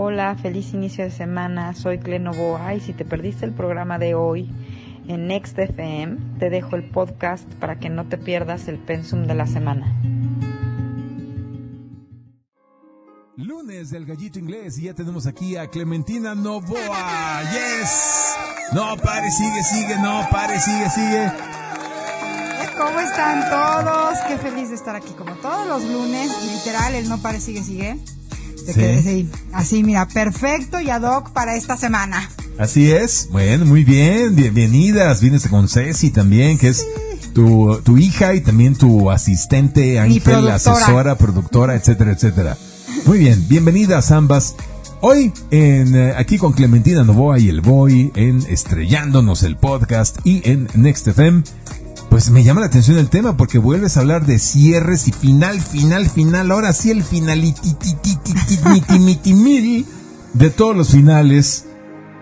Hola, feliz inicio de semana. Soy Clenovoa y si te perdiste el programa de hoy en Next FM, te dejo el podcast para que no te pierdas el pensum de la semana. Lunes del gallito inglés y ya tenemos aquí a Clementina Novoa. Yes. No pare, sigue, sigue, no pare, sigue, sigue. ¿Cómo están todos? Qué feliz de estar aquí como todos los lunes. Literal, el no pare, sigue, sigue. Te Sí. así, así, mira, perfecto y ad hoc para esta semana. Así es. Bueno, muy bien. Bienvenidas. Vienes con Ceci también, que es tu, tu hija y también tu asistente, Ángel, asesora, productora, etcétera, etcétera. Muy bien. Bienvenidas ambas. Hoy en eh, aquí con Clementina Novoa y el Boy en Estrellándonos el podcast y en Next FM. Pues me llama la atención el tema porque vuelves a hablar de cierres y final, final, final. Ahora sí el finalititititimitimil de todos los finales.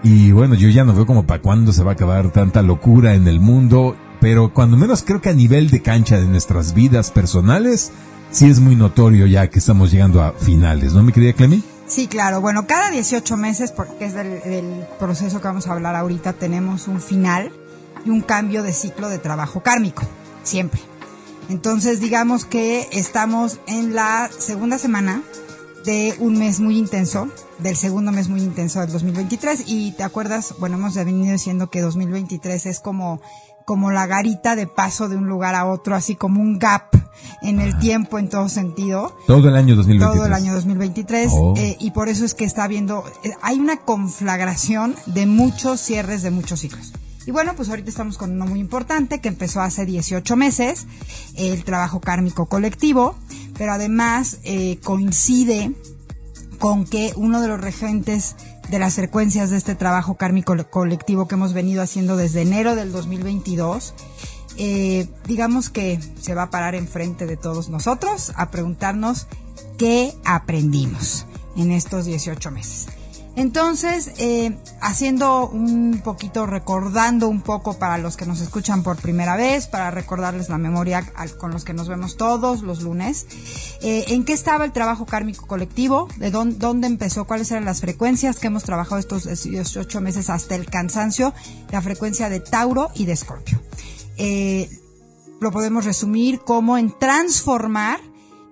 Y bueno, yo ya no veo como para cuándo se va a acabar tanta locura en el mundo. Pero cuando menos creo que a nivel de cancha de nuestras vidas personales, sí es muy notorio ya que estamos llegando a finales, ¿no, mi querida Clemi? Sí, claro. Bueno, cada 18 meses, porque es del, del proceso que vamos a hablar ahorita, tenemos un final y un cambio de ciclo de trabajo kármico. Siempre. Entonces, digamos que estamos en la segunda semana de un mes muy intenso, del segundo mes muy intenso del 2023. Y te acuerdas, bueno, hemos venido diciendo que 2023 es como, como la garita de paso de un lugar a otro, así como un gap en el tiempo en todo sentido Todo el año 2023. todo el año 2023 Oh. eh, y por eso es que está habiendo, eh, hay una conflagración de muchos cierres de muchos ciclos. Y bueno, pues ahorita estamos con uno muy importante que empezó hace 18 meses, el trabajo kármico colectivo, pero además eh, coincide con que uno de los regentes de las frecuencias de este trabajo kármico le- colectivo que hemos venido haciendo desde enero del 2022, eh, digamos que se va a parar enfrente de todos nosotros a preguntarnos qué aprendimos en estos 18 meses. Entonces, eh, haciendo un poquito, recordando un poco para los que nos escuchan por primera vez, para recordarles la memoria con los que nos vemos todos los lunes, eh, ¿en qué estaba el trabajo kármico colectivo? ¿De dónde, dónde empezó? ¿Cuáles eran las frecuencias que hemos trabajado estos 18 meses hasta el cansancio? La frecuencia de Tauro y de Escorpio. Eh, lo podemos resumir como en transformar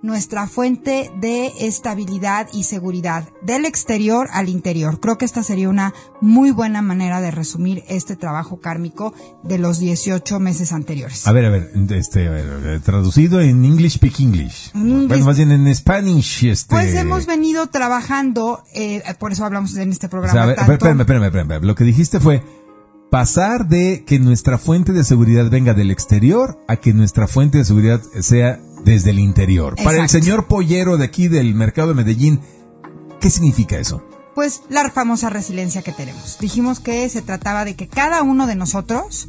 nuestra fuente de estabilidad y seguridad del exterior al interior. Creo que esta sería una muy buena manera de resumir este trabajo kármico de los 18 meses anteriores. A ver, a ver, este, a ver, traducido en English Speak English. English. Bueno, más bien en Spanish, este. Pues hemos venido trabajando, eh, por eso hablamos en este O programa. sea, a ver, tanto- espérame, espérame, espérame. Lo que dijiste fue pasar de que nuestra fuente de seguridad venga del exterior a que nuestra fuente de seguridad sea desde el interior. Para el señor pollero de aquí del mercado de Medellín, ¿qué significa eso? Pues la famosa resiliencia que tenemos. Dijimos que se trataba de que cada uno de nosotros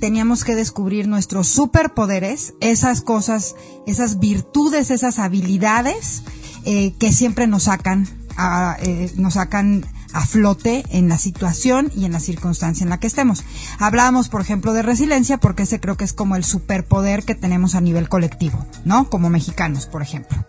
teníamos que descubrir nuestros superpoderes, esas cosas, esas virtudes, esas habilidades eh, que siempre nos sacan, a, eh, nos sacan a flote en la situación y en la circunstancia en la que estemos. Hablábamos, por ejemplo, de resiliencia porque ese creo que es como el superpoder que tenemos a nivel colectivo, ¿no? Como mexicanos, por ejemplo.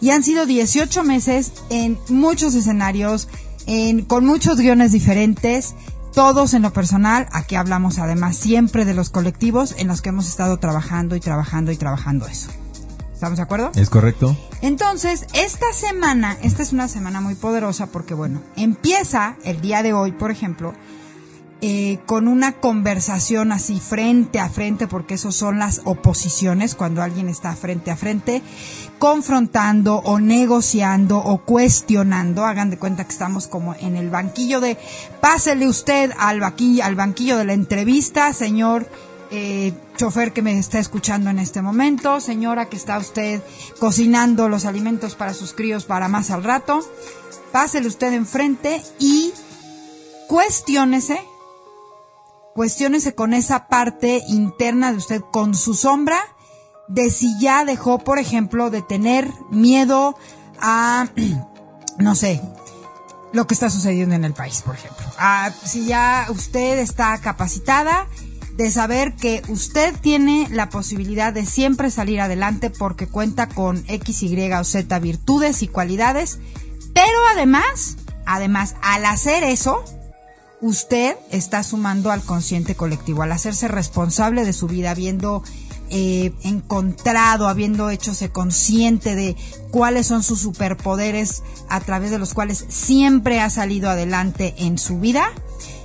Y han sido 18 meses en muchos escenarios, en, con muchos guiones diferentes, todos en lo personal. Aquí hablamos además siempre de los colectivos en los que hemos estado trabajando y trabajando y trabajando eso. ¿Estamos de acuerdo? ¿Es correcto? Entonces, esta semana, esta es una semana muy poderosa porque, bueno, empieza el día de hoy, por ejemplo, eh, con una conversación así frente a frente, porque eso son las oposiciones, cuando alguien está frente a frente, confrontando o negociando o cuestionando. Hagan de cuenta que estamos como en el banquillo de, pásele usted al banquillo, al banquillo de la entrevista, señor eh, chofer que me está escuchando en este momento, señora que está usted cocinando los alimentos para sus críos para más al rato, pásele usted enfrente y cuestiónese, cuestiónese con esa parte interna de usted, con su sombra, de si ya dejó, por ejemplo, de tener miedo a, no sé, lo que está sucediendo en el país, por ejemplo. Ah, si ya usted está capacitada de saber que usted tiene la posibilidad de siempre salir adelante porque cuenta con X, Y o Z virtudes y cualidades, pero además además, al hacer eso, usted está sumando al consciente colectivo, al hacerse responsable de su vida, habiendo eh, encontrado, habiendo hechose consciente de cuáles son sus superpoderes a través de los cuales siempre ha salido adelante en su vida,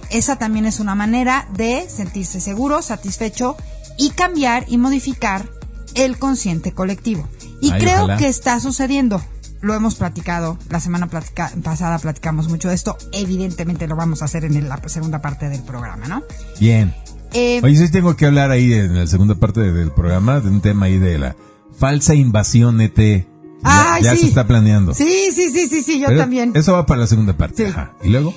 esa también es una manera de sentirse seguro, satisfecho y cambiar y modificar el consciente colectivo. Y Ay, creo ojalá. que está sucediendo. Lo hemos platicado, la semana platica- pasada platicamos mucho de esto, evidentemente lo vamos a hacer en la segunda parte del programa, ¿no? Bien. Eh, Oye, sí tengo que hablar ahí en la segunda parte de- del programa de un tema ahí de la falsa invasión ET. Ya, Ay, ya sí. se está planeando. sí, sí, sí, sí, sí, yo Pero también. Eso va para la segunda parte. Sí. Ajá. ¿Y luego?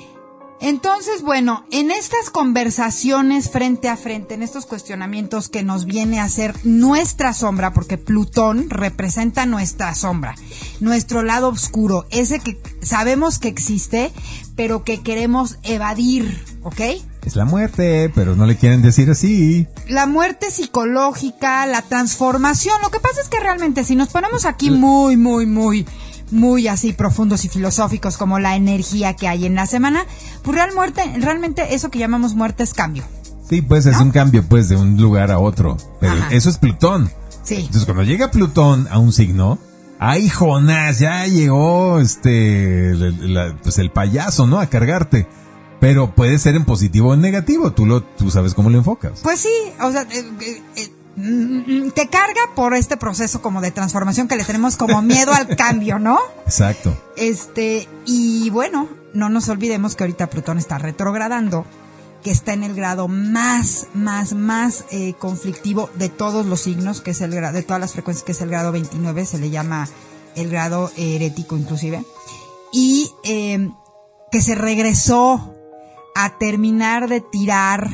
Entonces, bueno, en estas conversaciones frente a frente, en estos cuestionamientos que nos viene a hacer nuestra sombra, porque Plutón representa nuestra sombra, nuestro lado oscuro, ese que sabemos que existe, pero que queremos evadir, ¿ok? Es la muerte, pero no le quieren decir así. La muerte psicológica, la transformación, lo que pasa es que realmente si nos ponemos aquí muy, muy, muy, muy así profundos y filosóficos como la energía que hay en la semana, pues real muerte, realmente eso que llamamos muerte es cambio. Sí, pues es un cambio pues de un lugar a otro. Pero Ajá. eso es Plutón. Sí. Entonces cuando llega Plutón a un signo, ay Jonás, ya llegó este la- pues el payaso, ¿no? A cargarte. Pero puede ser en positivo o en negativo, tú lo tú sabes cómo lo enfocas. Pues sí, o sea, eh, eh, eh, te carga por este proceso como de transformación que le tenemos como miedo al cambio, ¿no? Exacto. Este, y bueno, no nos olvidemos que ahorita Plutón está retrogradando, que está en el grado más, más, más eh, conflictivo de todos los signos, que es el grado, de todas las frecuencias, que es el grado 29, se le llama el grado herético inclusive, y eh, que se regresó a terminar de tirar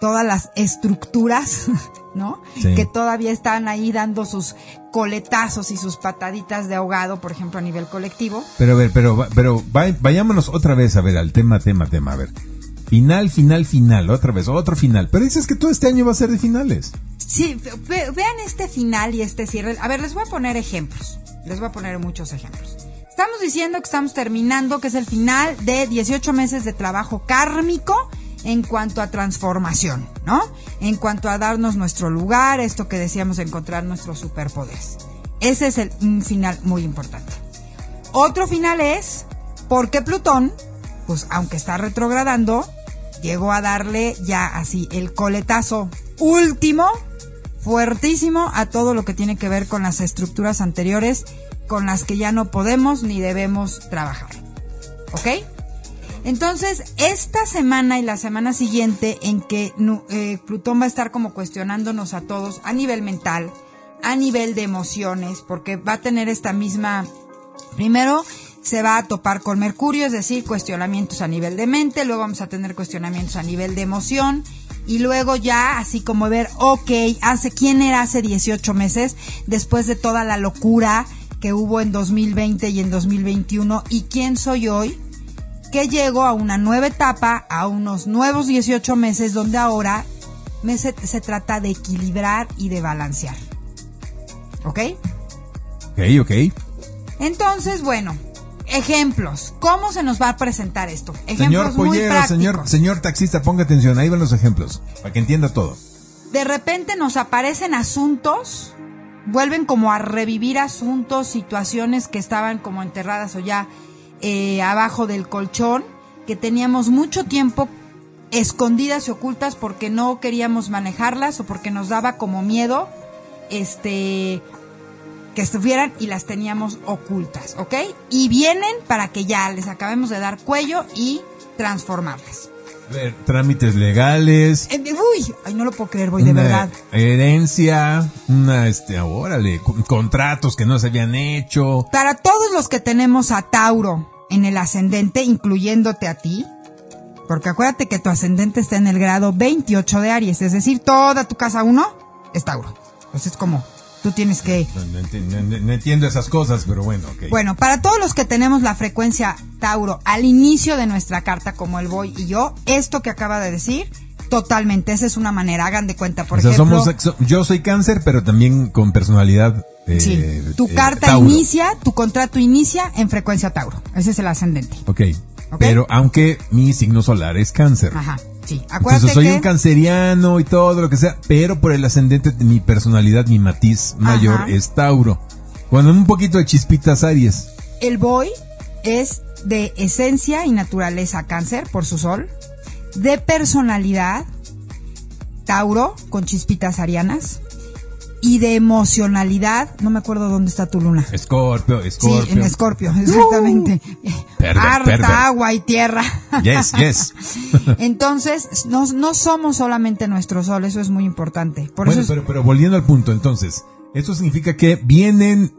todas las estructuras, ¿no? Sí. Que todavía están ahí dando sus coletazos y sus pataditas de ahogado, por ejemplo, a nivel colectivo. Pero a ver, pero, va- pero vay- vayámonos otra vez a ver al tema, tema, tema, a ver. Final, final, final, otra vez, otro final. Pero dices que todo este año va a ser de finales. Sí, ve- vean este final y este cierre. A ver, les voy a poner ejemplos. Les voy a poner muchos ejemplos. Estamos diciendo que estamos terminando, que es el final de 18 meses de trabajo kármico en cuanto a transformación, ¿no? En cuanto a darnos nuestro lugar, esto que decíamos, encontrar nuestros superpoderes. Ese es el, un final muy importante. Otro final es porque Plutón, pues aunque está retrogradando, llegó a darle ya así el coletazo último, fuertísimo a todo lo que tiene que ver con las estructuras anteriores con las que ya no podemos ni debemos trabajar. ¿Ok? Entonces, esta semana y la semana siguiente en que eh, Plutón va a estar como cuestionándonos a todos a nivel mental, a nivel de emociones, porque va a tener esta misma Primero se va a topar con Mercurio, es decir, cuestionamientos a nivel de mente, luego vamos a tener cuestionamientos a nivel de emoción y luego ya así como ver, ok, hace quién era hace 18 meses después de toda la locura que hubo en 2020 y en 2021 y quién soy hoy que llego a una nueva etapa, a unos nuevos 18 meses donde ahora me se, se trata de equilibrar y de balancear. ¿Ok? Ok, ok. Entonces, bueno, ejemplos. ¿Cómo se nos va a presentar esto? Señor Ejemplos muy pollero, prácticos. señor, señor taxista, ponga atención, ahí van los ejemplos, para que entienda todo. De repente nos aparecen asuntos, vuelven como a revivir asuntos, situaciones que estaban como enterradas o ya eh, abajo del colchón, que teníamos mucho tiempo escondidas y ocultas porque no queríamos manejarlas o porque nos daba como miedo, este, que estuvieran y las teníamos ocultas, ¿ok? Y vienen para que ya les acabemos de dar cuello y transformarlas. Ver, trámites legales, Eh, uy, ay, no lo puedo creer, voy de verdad. herencia, una, este, órale, con- contratos que no se habían hecho. Para todos los que tenemos a Tauro en el ascendente, incluyéndote a ti, porque acuérdate que tu ascendente está en el grado 28 de Aries, es decir, toda tu casa 1 es Tauro. Entonces es como, tú tienes que... No, no enti- no- no- no entiendo esas cosas, pero bueno, ok. Bueno, para todos los que tenemos la frecuencia Tauro al inicio de nuestra carta, como el Boy y yo, esto que acaba de decir, totalmente, esa es una manera, hagan de cuenta, por O sea, ejemplo... somos, yo soy cáncer, pero también con personalidad. eh, Sí, tu eh, carta Tauro. inicia, tu contrato inicia en frecuencia Tauro. Ese es el ascendente. Ok. Pero aunque mi signo solar es cáncer. Ajá. Sí, acuérdate Entonces soy que un canceriano y todo lo que sea, pero por el ascendente de mi personalidad, mi matiz mayor Ajá. es Tauro. Cuando un poquito de chispitas Aries. el boy es de esencia y naturaleza cáncer por su sol, de personalidad Tauro con chispitas arianas y de emocionalidad, no me acuerdo dónde está tu luna. Escorpio, Sí, Escorpio. en Escorpio, exactamente. Perver, Harta perver. agua y tierra. Yes, yes. Entonces, no, no somos solamente nuestro sol, eso es muy importante. Por bueno, eso es- pero, pero volviendo al punto, entonces, esto significa que vienen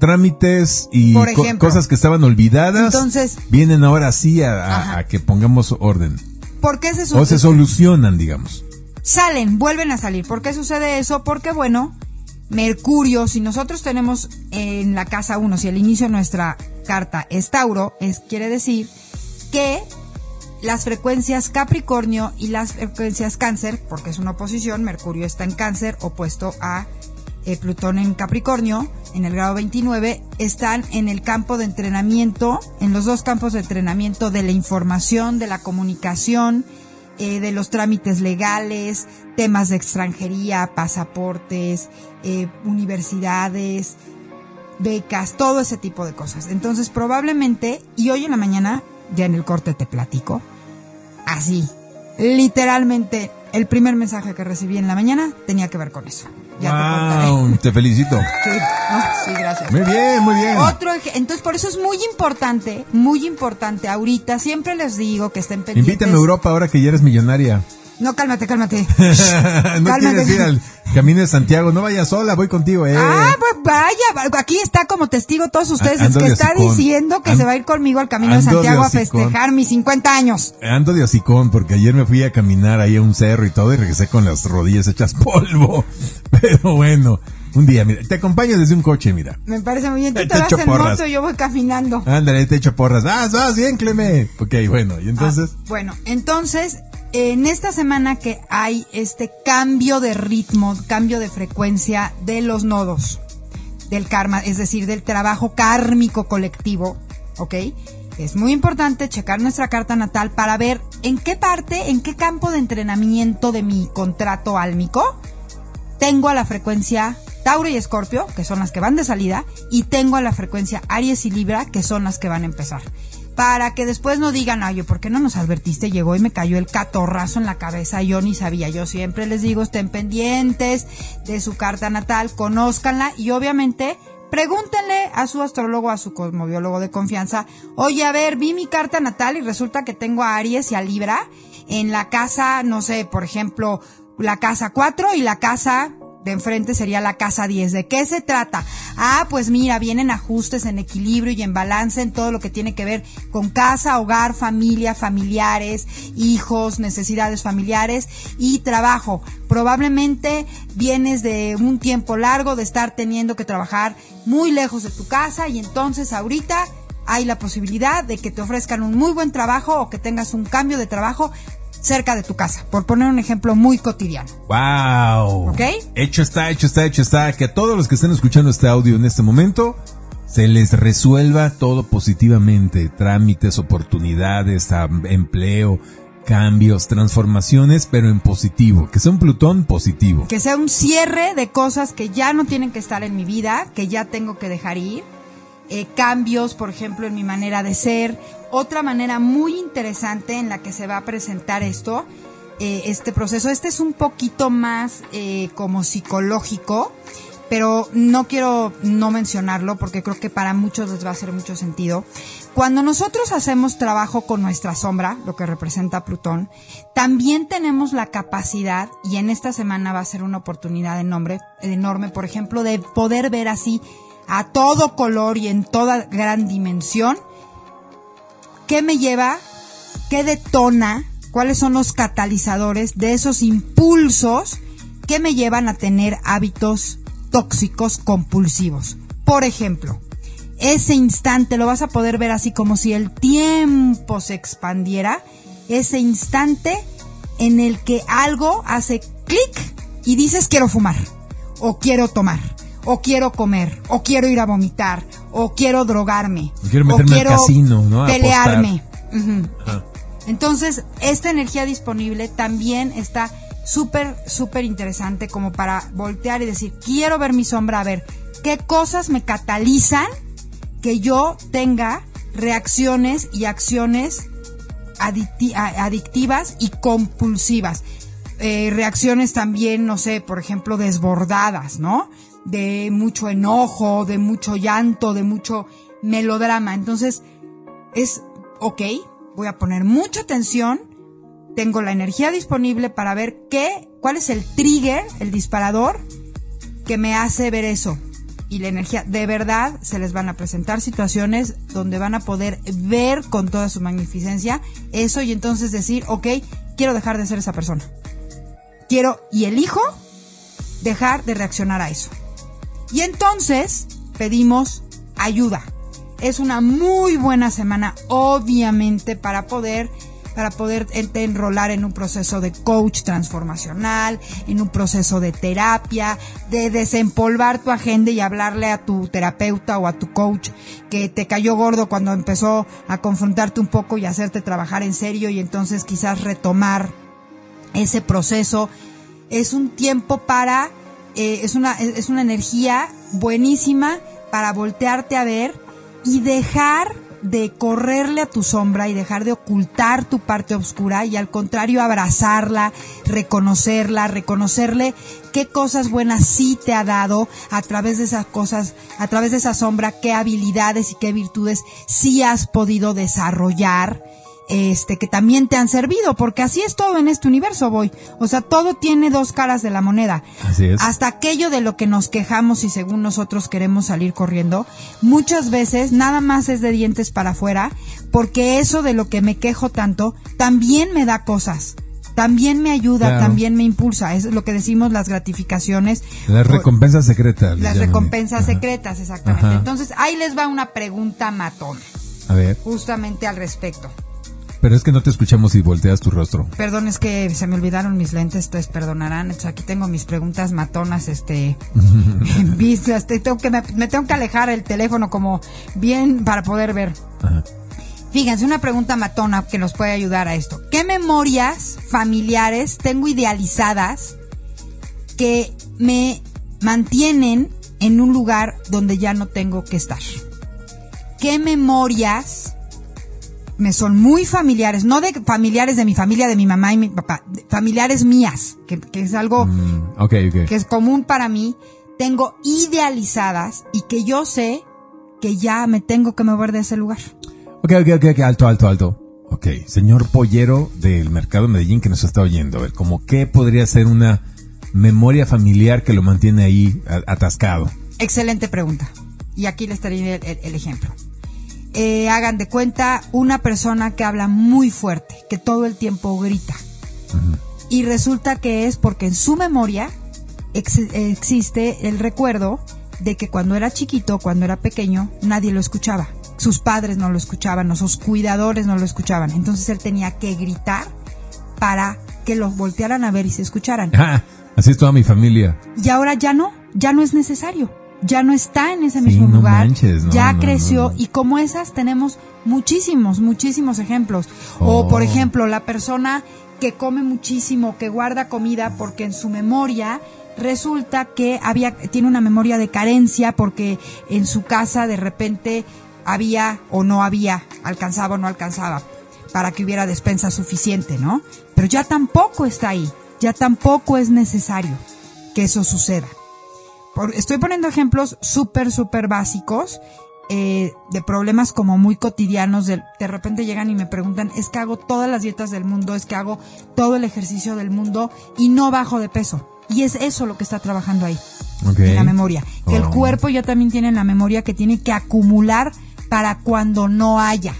trámites y Por co- ejemplo. cosas que estaban olvidadas, Entonces- vienen ahora sí a, a- Ajá. a que pongamos orden. ¿por qué se O se solucionan, digamos. Salen, vuelven a salir. ¿Por qué sucede eso? Porque, bueno, Mercurio, si nosotros tenemos en la casa 1, si el inicio de nuestra carta es Tauro, es, quiere decir que las frecuencias Capricornio y las frecuencias Cáncer, porque es una oposición, Mercurio está en Cáncer, opuesto a eh, Plutón en Capricornio, en el grado 29, están en el campo de entrenamiento, en los dos campos de entrenamiento de la información, de la comunicación, eh, de los trámites legales, temas de extranjería, pasaportes, eh, universidades, becas, todo ese tipo de cosas. Entonces probablemente, y hoy en la mañana, ya en el corte te platico, así, literalmente, el primer mensaje que recibí en la mañana tenía que ver con eso. Ya te. Wow, te felicito. Sí, Ah, sí, gracias. Muy bien, muy bien. Otro, entonces por eso es muy importante, muy importante ahorita, siempre les digo que estén pendientes. Invítame a Europa ahora que ya eres millonaria. No, cálmate, cálmate. no Cálmate. quieres ir al Camino de Santiago, no vayas sola, voy contigo, eh. Ah, pues vaya, va- aquí está como testigo todos ustedes, es que está diciendo que se va a ir conmigo al Camino de Santiago a festejar mis 50 años. Ando de hocicón porque ayer me fui a caminar ahí a un cerro y todo y regresé con las rodillas hechas polvo. Pero bueno, un día, mira, te acompaño desde un coche, mira. Me parece muy bien. Tú Te te vas en porras. moto y yo voy caminando. Ándale, te echo porras. Ah, vas bien, Cleme. Ok, bueno, y entonces, Ah, bueno, entonces, en esta semana que hay este cambio de ritmo, cambio de frecuencia de los nodos del karma, es decir, del trabajo kármico colectivo, ¿ok? Es muy importante checar nuestra carta natal para ver en qué parte, en qué campo de entrenamiento de mi contrato álmico tengo a la frecuencia Tauro y Escorpio, que son las que van de salida, y tengo a la frecuencia Aries y Libra, que son las que van a empezar. Para que después no digan, ay, ¿por qué no nos advertiste? Llegó y me cayó el catorrazo en la cabeza, yo ni sabía. Yo siempre les digo, estén pendientes de su carta natal, conózcanla y obviamente pregúntenle a su astrólogo, a su cosmobiólogo de confianza, oye, a ver, vi mi carta natal y resulta que tengo a Aries y a Libra en la casa, no sé, por ejemplo, la casa 4 y la casa de enfrente sería la casa 10. ¿De qué se trata? Ah, pues mira, vienen ajustes en equilibrio y en balance en todo lo que tiene que ver con casa, hogar, familia, familiares, hijos, necesidades familiares y trabajo. Probablemente vienes de un tiempo largo de estar teniendo que trabajar muy lejos de tu casa y entonces ahorita hay la posibilidad de que te ofrezcan un muy buen trabajo o que tengas un cambio de trabajo cerca de tu casa, por poner un ejemplo muy cotidiano. wow. ¿Ok? Hecho está, hecho está, hecho está. Que a todos los que estén escuchando este audio en este momento, se les resuelva todo positivamente. Trámites, oportunidades, empleo, cambios, transformaciones, pero en positivo. Que sea un Plutón positivo. Que sea un cierre de cosas que ya no tienen que estar en mi vida, que ya tengo que dejar ir. Eh, cambios, por ejemplo, en mi manera de ser. Otra manera muy interesante en la que se va a presentar esto, eh, este proceso. Este es un poquito más eh, como psicológico, pero no quiero no mencionarlo porque creo que para muchos les va a hacer mucho sentido. Cuando nosotros hacemos trabajo con nuestra sombra, lo que representa Plutón, también tenemos la capacidad, y en esta semana va a ser una oportunidad enorme, enorme, por ejemplo, de poder ver así a todo color y en toda gran dimensión, qué me lleva, qué detona, cuáles son los catalizadores de esos impulsos que me llevan a tener hábitos tóxicos compulsivos. Por ejemplo, ese instante lo vas a poder ver así como si el tiempo se expandiera, ese instante en el que algo hace clic y dices quiero fumar, o quiero tomar, o quiero comer, o quiero ir a vomitar, o quiero drogarme, O quiero meterme al casino, ¿no? A pelearme. Entonces, esta energía disponible también está súper, súper interesante como para voltear y decir, quiero ver mi sombra, a ver, ¿qué cosas me catalizan que yo tenga reacciones y acciones adicti- adictivas y compulsivas? Eh, reacciones también, no sé, por ejemplo, desbordadas, ¿no? De mucho enojo, de mucho llanto, de mucho melodrama. Entonces, es, ok, voy a poner mucha atención, tengo la energía disponible para ver qué, cuál es el trigger, el disparador que me hace ver eso. Y la energía, de verdad, se les van a presentar situaciones donde van a poder ver con toda su magnificencia eso y entonces decir, ok, quiero dejar de ser esa persona. Quiero y elijo dejar de reaccionar a eso. Y entonces pedimos ayuda. Es una muy buena semana, obviamente, para poder para poder enrolar en un proceso de coach transformacional, en un proceso de terapia, de desempolvar tu agenda y hablarle a tu terapeuta o a tu coach que te cayó gordo cuando empezó a confrontarte un poco y hacerte trabajar en serio y entonces quizás retomar ese proceso. Es un tiempo para, eh, es, una, es una energía buenísima para voltearte a ver y dejar de correrle a tu sombra y dejar de ocultar tu parte oscura y al contrario abrazarla, reconocerla, reconocerle qué cosas buenas sí te ha dado a través de esas cosas, a través de esa sombra, qué habilidades y qué virtudes sí has podido desarrollar este, que también te han servido, porque así es todo en este universo, voy. O sea, todo tiene dos caras de la moneda. Así es. Hasta aquello de lo que nos quejamos y según nosotros queremos salir corriendo, muchas veces nada más es de dientes para afuera, porque eso de lo que me quejo tanto, también me da cosas. También me ayuda, Claro. también me impulsa. Es lo que decimos las gratificaciones. Las recompensas secretas. Las recompensas Ajá. secretas, exactamente. Ajá. Entonces, ahí les va una pregunta matona, A ver, justamente al respecto. Pero es que no te escuchamos si volteas tu rostro. Perdón, es que se me olvidaron mis lentes, entonces perdonarán. Entonces aquí tengo mis preguntas matonas, este, vistas. Te- Tengo que, me, me tengo que alejar el teléfono como bien para poder ver. Ajá. Fíjense, una pregunta matona que nos puede ayudar a esto. ¿Qué memorias familiares tengo idealizadas que me mantienen en un lugar donde ya no tengo que estar? ¿Qué memorias me son muy familiares? No de familiares de mi familia, de mi mamá y mi papá, familiares mías, que, que es algo Mm, que es común para mí, tengo idealizadas y que yo sé que ya me tengo que mover de ese lugar. Ok, ok, ok, ok, alto, alto, alto. Ok, señor pollero del mercado de Medellín que nos está oyendo, a ver, como qué podría ser una memoria familiar que lo mantiene ahí atascado. Excelente pregunta. Y aquí les traeré el, el- el ejemplo. Eh, hagan de cuenta una persona que habla muy fuerte, que todo el tiempo grita. Y resulta que es porque en su memoria ex- existe el recuerdo de que cuando era chiquito, cuando era pequeño, nadie lo escuchaba. Sus padres no lo escuchaban, o sus cuidadores no lo escuchaban. Entonces él tenía que gritar para que los voltearan a ver y se escucharan. Ah, así es toda mi familia. Y ahora ya no, ya no es necesario. Ya no está en ese Sí, mismo no lugar. manches, no, ya no, creció y como esas tenemos muchísimos, muchísimos ejemplos. Oh. O por ejemplo, la persona que come muchísimo, que guarda comida porque en su memoria resulta que había tiene una memoria de carencia porque en su casa de repente había o no había, alcanzaba o no alcanzaba para que hubiera despensa suficiente, ¿no? Pero ya tampoco está ahí, ya tampoco es necesario que eso suceda. Por- estoy poniendo ejemplos súper, súper básicos eh, de problemas como muy cotidianos. De, de repente llegan y me preguntan, es que hago todas las dietas del mundo, es que hago todo el ejercicio del mundo y no bajo de peso. Y es eso lo que está trabajando ahí, en la memoria. Que el Oh. cuerpo ya también tiene la memoria que tiene que acumular para cuando no haya.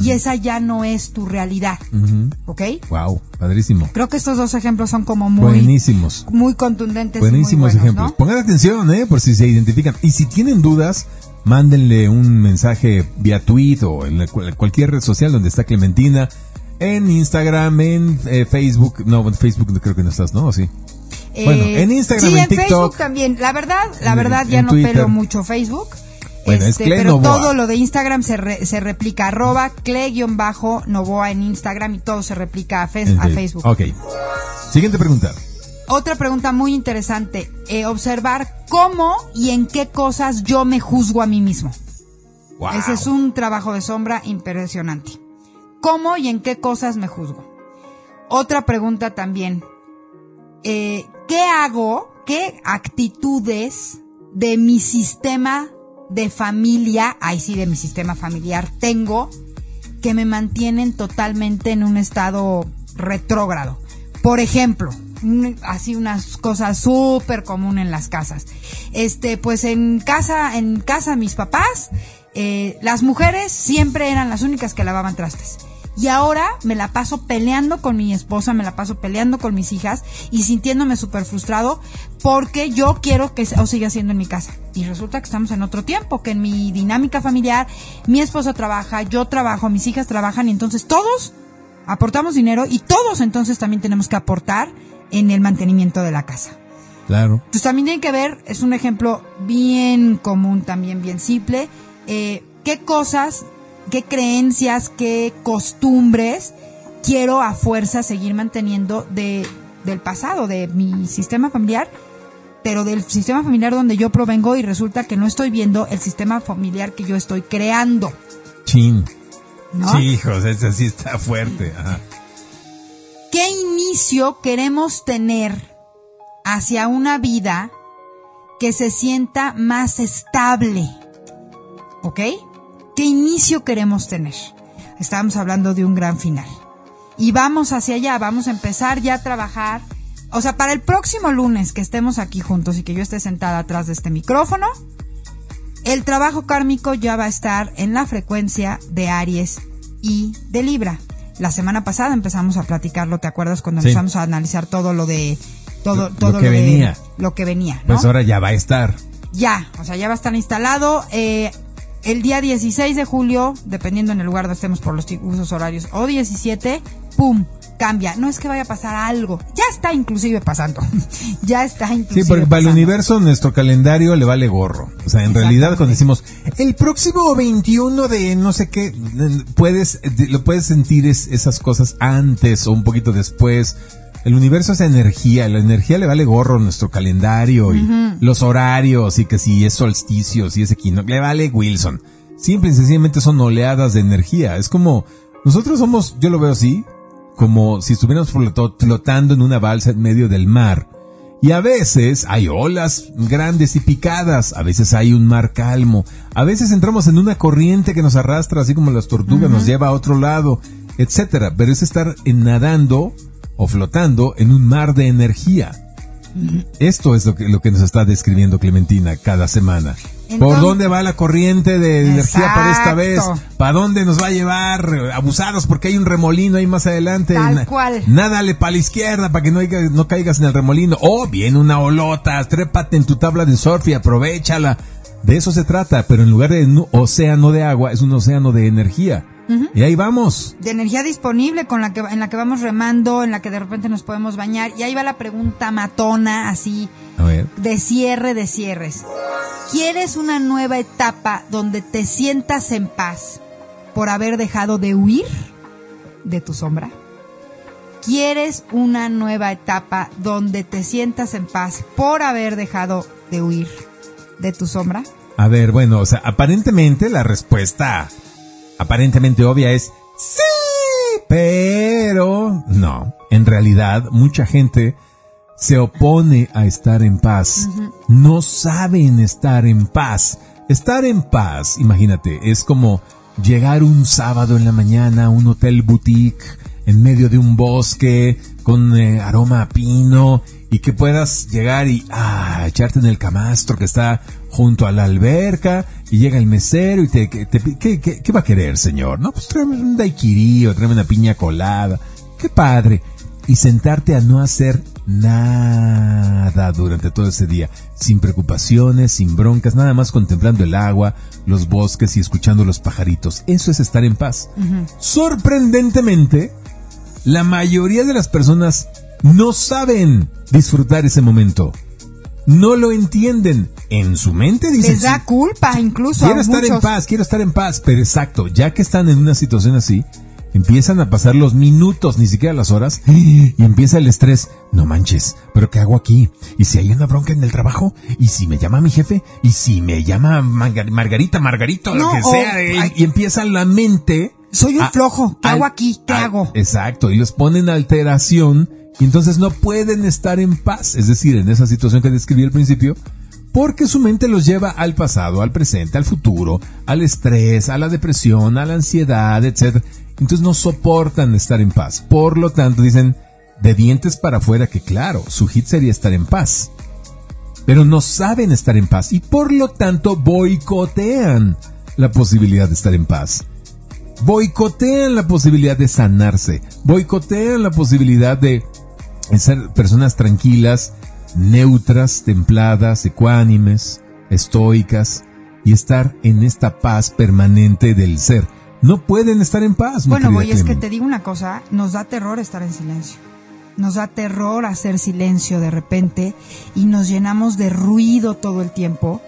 Y esa ya no es tu realidad. Ujú. ¿Ok? Wow, padrísimo. Creo que estos dos ejemplos son como muy, Buenísimos. muy contundentes. y muy Buenísimos buenos, ejemplos. ¿no? Pongan atención, ¿eh? Por si se identifican. Y si tienen dudas, mándenle un mensaje vía tweet o en cualquier red social donde está Clementina. En Instagram, en eh, Facebook. No, en Facebook creo que no estás, ¿no? ¿O sí? Bueno, en Instagram, sí, en en TikTok. Facebook también. La verdad, la En- verdad ya no Twitter. pelo mucho Facebook. Bueno, es Este, Cle pero Novoa. todo lo de Instagram se, re- se replica arroba cle-novoa en Instagram y todo se replica a. Facebook. Ok. Siguiente pregunta. Otra pregunta muy interesante, eh, observar cómo y en qué cosas yo me juzgo a mí mismo. Wow. Ese es un trabajo de sombra impresionante. ¿Cómo y en qué cosas me juzgo? Otra pregunta también. eh, ¿Qué hago? ¿Qué actitudes de mi sistema de familia, ahí sí de mi sistema familiar, tengo que me mantienen totalmente en un estado retrógrado? Por ejemplo, así unas cosas súper común en las casas. Este, pues en casa, en casa mis papás, eh, las mujeres siempre eran las únicas que lavaban trastes. Y ahora me la paso peleando con mi esposa, me la paso peleando con mis hijas y sintiéndome súper frustrado porque yo quiero que se- siga siendo en mi casa. Y resulta que estamos en otro tiempo, que en mi dinámica familiar, mi esposo trabaja, yo trabajo, mis hijas trabajan y entonces todos aportamos dinero y todos entonces también tenemos que aportar en el mantenimiento de la casa. Claro. Entonces también tienen que ver, es un ejemplo bien común, también bien simple, eh, qué cosas, qué creencias, qué costumbres quiero a fuerza seguir manteniendo de, del pasado, de mi sistema familiar, pero del sistema familiar donde yo provengo y resulta que no estoy viendo el sistema familiar que yo estoy creando. Chin. ¿no? Sí, hijos, ese sí está fuerte. Ajá. ¿Qué inicio queremos tener hacia una vida que se sienta más estable? ¿Ok? ¿Qué inicio queremos tener? Estábamos hablando de un gran final. Y vamos hacia allá, vamos a empezar ya a trabajar. O sea, para el próximo lunes que estemos aquí juntos y que yo esté sentada atrás de este micrófono, el trabajo kármico ya va a estar en la frecuencia de Aries y de Libra. La semana pasada empezamos a platicarlo, ¿te acuerdas cuando Sí. empezamos a analizar todo lo de todo Lo- todo lo que venía. lo que venía, ¿no? Pues ahora ya va a estar. Ya, o sea, ya va a estar instalado. eh, el día 16 de julio, dependiendo en el lugar donde estemos por los usos horarios, o 17, ¡pum! Cambia. No es que vaya a pasar algo. Ya está inclusive pasando. ya está inclusive Sí, porque para el pasando. universo nuestro calendario le vale gorro. O sea, en realidad cuando decimos el próximo 21 de no sé qué, puedes lo puedes sentir es- esas cosas antes o un poquito después. El universo es energía, la energía le vale gorro nuestro calendario y los horarios y que si es solsticio, si es equinoccio, le vale Wilson. Simple y sencillamente son oleadas de energía. Es como nosotros somos, yo lo veo así, como si estuviéramos flotando en una balsa en medio del mar. Y a veces hay olas grandes y picadas, a veces hay un mar calmo, a veces entramos en una corriente que nos arrastra, así como las tortugas nos lleva a otro lado, etcétera. Pero es estar en- nadando o flotando en un mar de energía. Esto es lo que, lo que nos está describiendo Clementina cada semana. ¿Por dónde va la corriente de energía para esta vez? ¿Para dónde nos va a llevar? Abusados porque hay un remolino ahí más adelante. Tal Na- cual. Nádale para la izquierda para que no, caigas en el remolino. O viene una olota, trépate en tu tabla de surf y aprovechala. De eso se trata, pero en lugar de un océano de agua, es un océano de energía. Y ahí vamos. de energía disponible con la que en la que vamos remando, en la que de repente nos podemos bañar y ahí va la pregunta matona así A ver. de cierre de cierres. ¿Quieres una nueva etapa donde te sientas en paz por haber dejado de huir de tu sombra? ¿Quieres una nueva etapa donde te sientas en paz por haber dejado de huir de tu sombra? A ver, bueno, o sea, aparentemente la respuesta aparentemente obvia es sí, pero no. En realidad, mucha gente se opone a estar en paz. No saben estar en paz. Estar en paz, imagínate, es como llegar un sábado en la mañana a un hotel boutique en medio de un bosque con eh, aroma a pino y que puedas llegar y ah, echarte en el camastro que está junto a la alberca y llega el mesero y te, te- ¿qué, qué, qué va a querer, señor? No, pues tráeme un daiquiri o tráeme una piña colada. Qué padre. Y sentarte a no hacer nada durante todo ese día, sin preocupaciones, sin broncas, nada más contemplando el agua, los bosques y escuchando los pajaritos. Eso es estar en paz. Sorprendentemente, la mayoría de las personas no saben disfrutar ese momento. No lo entienden. en su mente dicen... Les da culpa incluso. Quiero a estar en paz, quiero estar en paz, pero exacto, ya que están en una situación así, empiezan a pasar los minutos, ni siquiera las horas, y empieza el estrés. No manches, pero ¿qué hago aquí? ¿Y si hay una bronca en el trabajo? ¿Y si me llama mi jefe? ¿Y si me llama Margar- Margarita, Margarito, No, lo que sea? Y- y, empieza la mente... Soy un a- flojo. ¿Qué al- hago aquí? ¿Qué hago? Exacto, y los ponen alteración y entonces no pueden estar en paz, es decir, en esa situación que describí al principio, porque su mente los lleva al pasado, al presente, al futuro, al estrés, a la depresión, a la ansiedad, etc. Entonces no soportan estar en paz. Por lo tanto, dicen de dientes para afuera que claro, su hit sería estar en paz. Pero no saben estar en paz y por lo tanto boicotean la posibilidad de estar en paz boicotean la posibilidad de sanarse, boicotean la posibilidad de ser personas tranquilas, neutras, templadas, ecuánimes, estoicas y estar en esta paz permanente del ser. No pueden estar en paz. Bueno, voy, es que te digo una cosa, nos da terror estar en silencio. Nos da terror hacer silencio de repente y nos llenamos de ruido todo el tiempo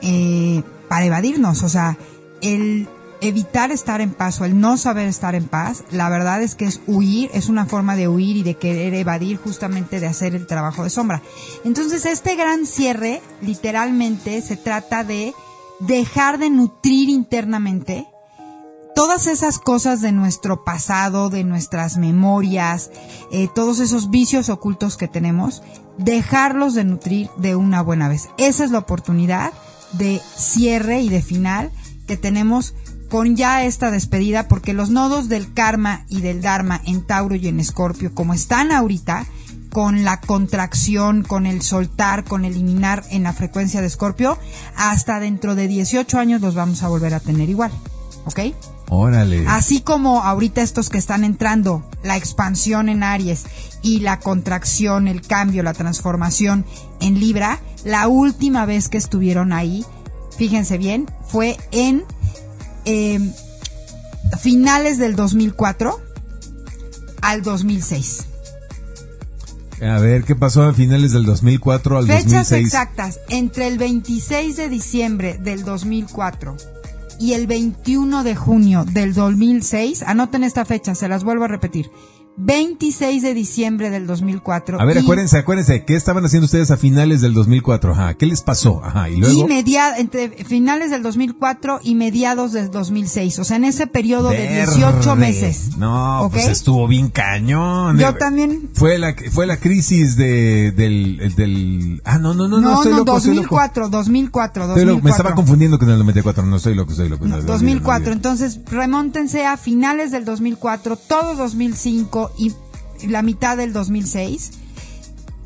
eh, para evadirnos. O sea, el evitar estar en paz o el no saber estar en paz, la verdad es que es huir, es una forma de huir y de querer evadir justamente de hacer el trabajo de sombra. Entonces, este gran cierre literalmente se trata de dejar de nutrir internamente todas esas cosas de nuestro pasado, de nuestras memorias, eh, todos esos vicios ocultos que tenemos, dejarlos de nutrir de una buena vez. Esa es la oportunidad de cierre y de final que tenemos con ya esta despedida, porque los nodos del karma y del dharma en Tauro y en Escorpio, como están ahorita, con la contracción, con el soltar, con eliminar en la frecuencia de Escorpio, hasta dentro de 18 años los vamos a volver a tener igual. ¿Ok? Órale. Así como ahorita estos que están entrando, la expansión en Aries y la contracción, el cambio, la transformación en Libra, la última vez que estuvieron ahí, fíjense bien, fue en eh, finales del 2004 al 2006. A ver, ¿qué pasó a finales del 2004 al Fechas 2006? exactas, entre el 26 de diciembre del 2004 y el 21 de junio del 2006, anoten esta fecha, se las vuelvo a repetir. 26 de diciembre del 2004. A ver, y- acuérdense, acuérdense, ¿qué estaban haciendo ustedes a finales del 2004? Ajá, ¿qué les pasó? Ajá, y luego... Y media, entre finales del 2004 y mediados del 2006. O sea, en ese periodo de 18 Verde. meses. No, ¿Ok? pues estuvo bien cañón. Yo Eh, también. Fue la, fue la crisis de, del, el del... Ah, no, no, no, no, No, estoy no, loco, estoy loco. 2004, 2004, Estoy 2004. loco, me estaba confundiendo con el 94, no estoy loco, estoy loco. No, no, no, 2004. olvídalo, olvídalo. Entonces, remóntense a finales del 2004, todo 2005 y la mitad del 2006.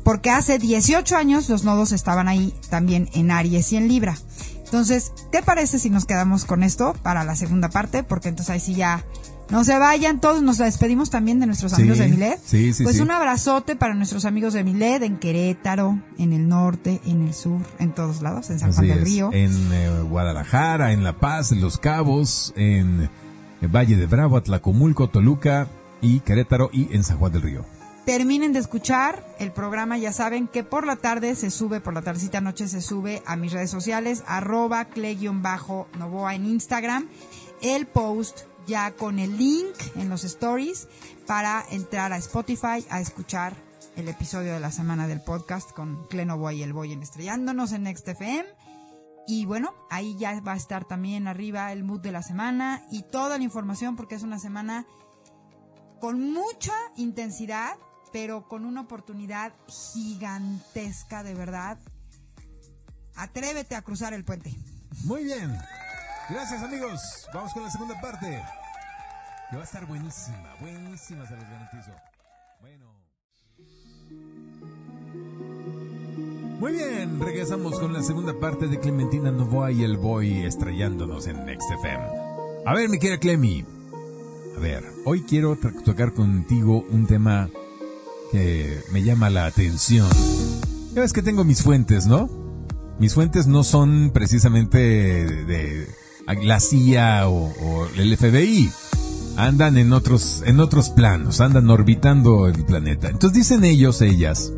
Porque hace 18 años los nodos estaban ahí también en Aries y en Libra. Entonces, ¿te parece si nos quedamos con esto para la segunda parte? Porque entonces ahí sí ya no se vayan todos. Nos despedimos también de nuestros Sí, amigos de Miled. sí, sí, Pues sí. un abrazote para nuestros amigos de Miled en Querétaro, en el norte, en el sur, en todos lados, en San Juan Así del es, Río. En eh, Guadalajara, en La Paz, en Los Cabos, en el Valle de Bravo, Atlacomulco, Toluca y Querétaro y en San Juan del Río. terminen de escuchar el programa, ya saben que por la tarde se sube, por la tardecita noche se sube a mis redes sociales, arroba cle-novoa en Instagram, el post ya con el link en los stories para entrar a Spotify a escuchar el episodio de la semana del podcast con Cle Novoa y el Boy en Estrellándonos en NextFM. Y bueno, ahí ya va a estar también arriba el mood de la semana y toda la información porque es una semana con mucha intensidad, pero con una oportunidad gigantesca de verdad. Atrévete a cruzar el puente. Muy bien. Gracias amigos. Vamos con la segunda parte. Que va a estar buenísima, buenísima, se los garantizo. Bueno. Muy bien, regresamos con la segunda parte de Clementina Novoa y el Boy estrellándonos en Next FM. A ver, mi querida Clemi. Hoy quiero tocar contigo un tema que me llama la atención. Ya ves que tengo mis fuentes, ¿no? Mis fuentes no son precisamente de la CIA o, o el FBI. Andan en otros, en otros planos, andan orbitando el planeta. Entonces dicen ellos, ellas,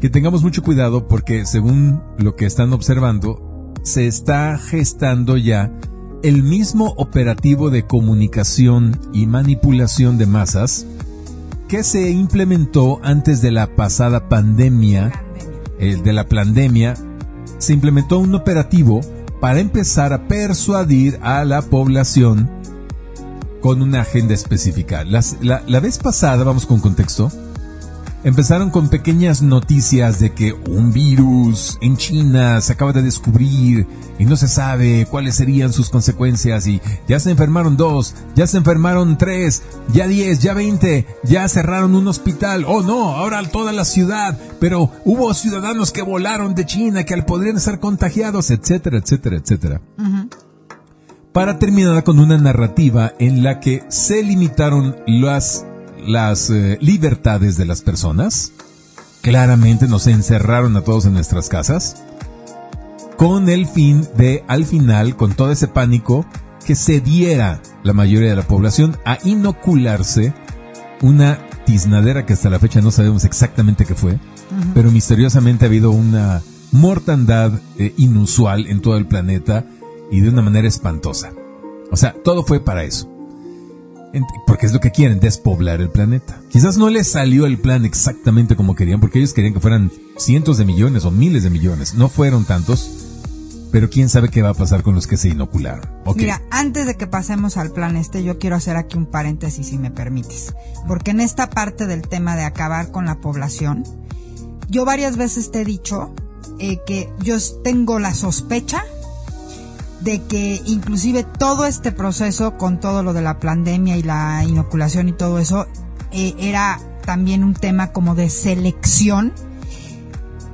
que tengamos mucho cuidado porque según lo que están observando, se está gestando ya el mismo operativo de comunicación y manipulación de masas que se implementó antes de la pasada pandemia, el de la pandemia, se implementó un operativo para empezar a persuadir a la población con una agenda específica. la, la vez pasada, vamos con contexto, empezaron con pequeñas noticias de que un virus en China se acaba de descubrir y no se sabe cuáles serían sus consecuencias y ya se enfermaron dos, ya se enfermaron tres, ya diez, ya veinte, ya cerraron un hospital, oh no, ahora toda la ciudad, pero hubo ciudadanos que volaron de China que podrían ser contagiados, etcétera, etcétera, etcétera. Para terminar con una narrativa en la que se limitaron las las eh, libertades de las personas. Claramente nos encerraron a todos en nuestras casas. Con el fin de, al final, con todo ese pánico, que se diera la mayoría de la población a inocularse una tiznadera que hasta la fecha no sabemos exactamente qué fue, pero misteriosamente ha habido una mortandad eh, inusual en todo el planeta y de una manera espantosa. O sea, todo fue para eso. Porque es lo que quieren, despoblar el planeta. Quizás no les salió el plan exactamente como querían, porque ellos querían que fueran cientos de millones o miles de millones. No fueron tantos, pero quién sabe qué va a pasar con los que se inocularon. Mira, antes de que pasemos al plan este, yo quiero hacer aquí un paréntesis, si me permites. Porque en esta parte del tema de acabar con la población, yo varias veces te he dicho eh, que yo tengo la sospecha de que inclusive todo este proceso con todo lo de la pandemia y la inoculación y todo eso eh, era también un tema como de selección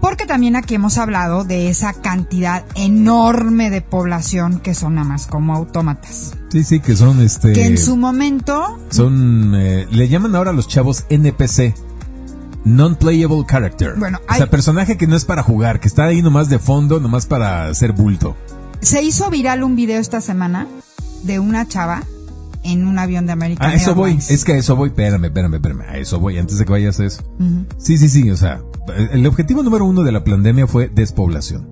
porque también aquí hemos hablado de esa cantidad enorme de población que son nada más como autómatas. Sí, sí, que son este... Que en su momento... Son... Eh, le llaman ahora a los chavos NPC. Non-playable character. Bueno, hay... O sea, personaje que no es para jugar, que está ahí nomás de fondo, nomás para hacer bulto. Se hizo viral un video esta semana de una chava en un avión de América. A eso voy, es que a eso voy, espérame, espérame, espérame, a eso voy, antes de que vayas a eso. Sí, sí, sí, o sea, el objetivo número uno de la pandemia fue despoblación.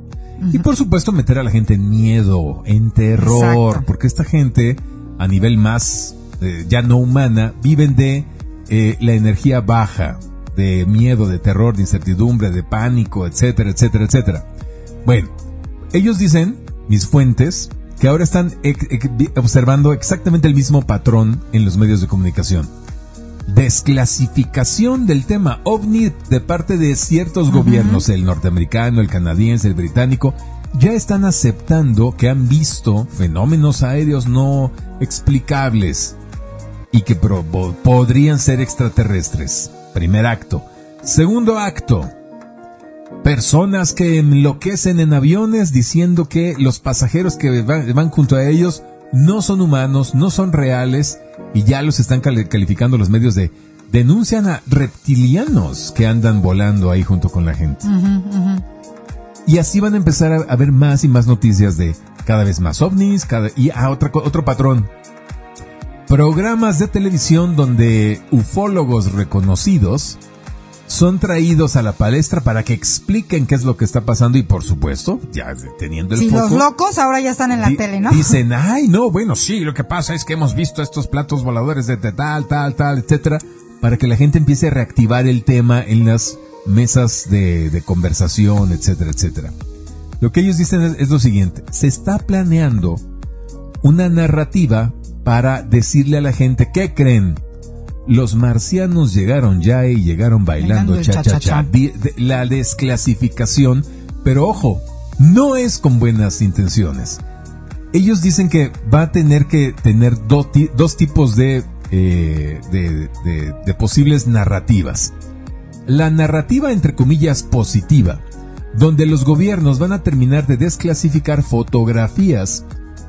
Y por supuesto meter a la gente en miedo, en terror, porque esta gente a nivel más eh, ya no humana viven de eh, la energía baja, de miedo, de terror, de incertidumbre, de pánico, etcétera, etcétera, etcétera. Bueno, ellos dicen mis fuentes, que ahora están observando exactamente el mismo patrón en los medios de comunicación. Desclasificación del tema ovni de parte de ciertos gobiernos, el norteamericano, el canadiense, el británico, ya están aceptando que han visto fenómenos aéreos no explicables y que podrían ser extraterrestres. Primer acto. Segundo acto Personas que enloquecen en aviones diciendo que los pasajeros que van, junto a ellos no son humanos, no son reales y ya los están calificando los medios de denuncian a reptilianos que andan volando ahí junto con la gente. Y así van a empezar a, ver más y más noticias de cada vez más ovnis cada, y a otro, otro patrón. Programas de televisión donde ufólogos reconocidos son traídos a la palestra para que expliquen qué es lo que está pasando y por supuesto, ya teniendo el sí, los locos ahora ya están en la tele, ¿no? Dicen, ay, no, bueno, sí, lo que pasa es que hemos visto estos platos voladores de tal, tal, tal, etcétera, para que la gente empiece a reactivar el tema en las mesas de, conversación, etcétera, etcétera. Lo que ellos dicen es lo siguiente, se está planeando una narrativa para decirle a la gente, ¿qué creen? Los marcianos llegaron ya y llegaron bailando cha-cha-cha. La desclasificación, pero ojo, no es con buenas intenciones. Ellos dicen que va a tener que tener dos tipos de, eh, de, de posibles narrativas. La narrativa entre comillas positiva, donde los gobiernos van a terminar de desclasificar fotografías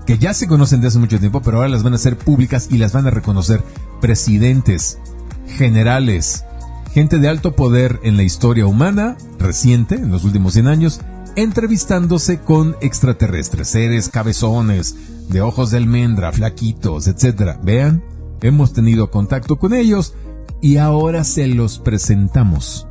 que ya se conocen de hace mucho tiempo, pero ahora las van a hacer públicas y las van a reconocer presidentes, generales, gente de alto poder en la historia humana reciente, en los últimos 100 años, entrevistándose con extraterrestres, seres cabezones, de ojos de almendra, flaquitos, etc. Vean, hemos tenido contacto con ellos y ahora se los presentamos.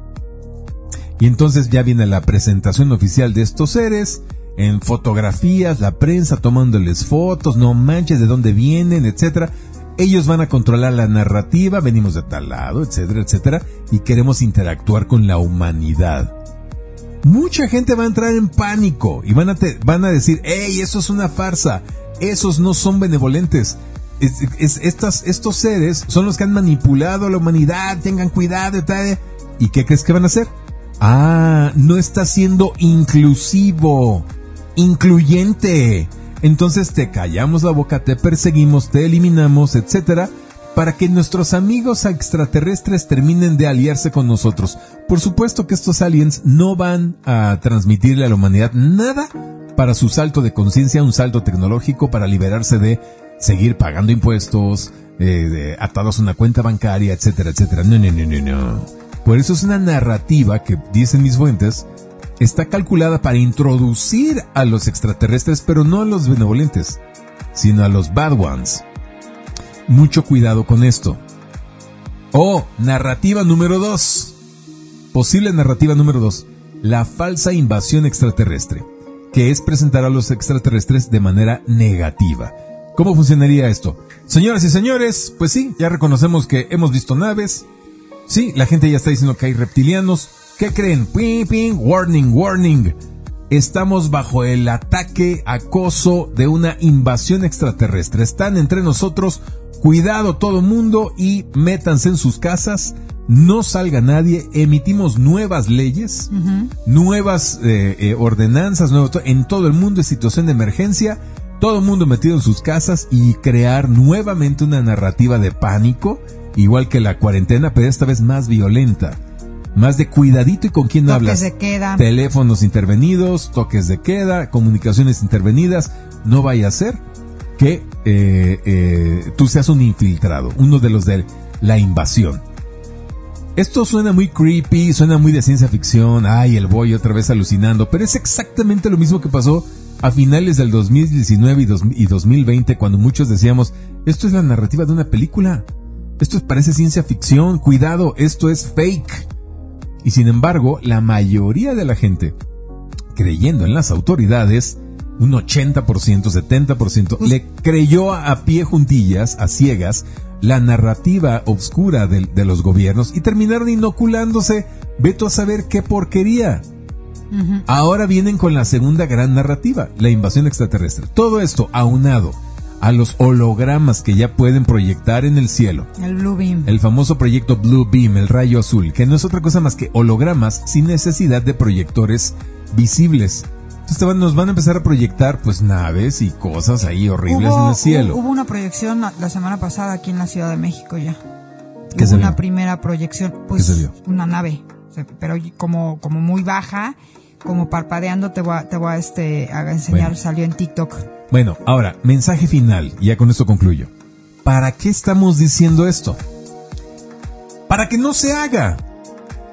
Y entonces ya viene la presentación oficial de estos seres, en fotografías, la prensa tomándoles fotos, no manches de dónde vienen, etcétera. Ellos van a controlar la narrativa, venimos de tal lado, etcétera, etcétera, y queremos interactuar con la humanidad. Mucha gente va a entrar en pánico y van a, van a decir, hey, eso es una farsa, esos no son benevolentes. estas, estos seres son los que han manipulado a la humanidad, tengan cuidado, etc. ¿Y qué crees que van a hacer? Ah, no está siendo inclusivo, incluyente. Entonces te callamos la boca, te perseguimos, te eliminamos, etcétera, para que nuestros amigos extraterrestres terminen de aliarse con nosotros. Por supuesto que estos aliens no van a transmitirle a la humanidad nada para su salto de conciencia, un salto tecnológico para liberarse de seguir pagando impuestos, eh, atados a una cuenta bancaria, etcétera, etcétera. No, no, no, no, no. Por eso es una narrativa que, dicen mis fuentes, está calculada para introducir a los extraterrestres, pero no a los benevolentes, sino a los bad ones. Mucho cuidado con esto. Oh, narrativa número 2. Posible narrativa número 2. La falsa invasión extraterrestre, que es presentar a los extraterrestres de manera negativa. ¿Cómo funcionaría esto? Señoras y señores, pues sí, ya reconocemos que hemos visto naves, Sí, la gente ya está diciendo que hay reptilianos. ¿Qué creen? Ping, ping, warning, warning. Estamos bajo el ataque, acoso de una invasión extraterrestre. Están entre nosotros. Cuidado todo mundo y métanse en sus casas. No salga nadie. Emitimos nuevas leyes, nuevas eh, eh, ordenanzas, nuevo, en todo el mundo en situación de emergencia. Todo el mundo metido en sus casas y crear nuevamente una narrativa de pánico igual que la cuarentena, pero esta vez más violenta. Más de cuidadito y con quién toques hablas. de queda. Teléfonos intervenidos, toques de queda, comunicaciones intervenidas. No vaya a ser que eh, eh, tú seas un infiltrado, uno de los de la invasión. Esto suena muy creepy, suena muy de ciencia ficción, ay, el boy otra vez alucinando, pero es exactamente lo mismo que pasó a finales del 2019 y 2020 cuando muchos decíamos, esto es la narrativa de una película. Esto parece ciencia ficción, cuidado, esto es fake. Y sin embargo, la mayoría de la gente, creyendo en las autoridades, un 80%, 70%, pues le creyó a, pie juntillas, a ciegas, la narrativa oscura de, de, los gobiernos y terminaron inoculándose, veto a saber qué porquería. Ahora vienen con la segunda gran narrativa, la invasión extraterrestre. Todo esto aunado a los hologramas que ya pueden proyectar en el cielo. El Blue Beam. El famoso proyecto Blue Beam, el rayo azul, que no es otra cosa más que hologramas sin necesidad de proyectores visibles. Entonces nos van a empezar a proyectar pues naves y cosas ahí horribles en el cielo. Hubo una proyección la semana pasada aquí en la Ciudad de México ya. ¿Qué hubo una vio? primera proyección, pues ¿Qué se vio? una nave, pero como como muy baja, como parpadeando te voy a, te voy a este a enseñar, Bueno. salió en TikTok. Bueno, ahora, mensaje final, ya con esto concluyo. ¿Para qué estamos diciendo esto? Para que no se haga.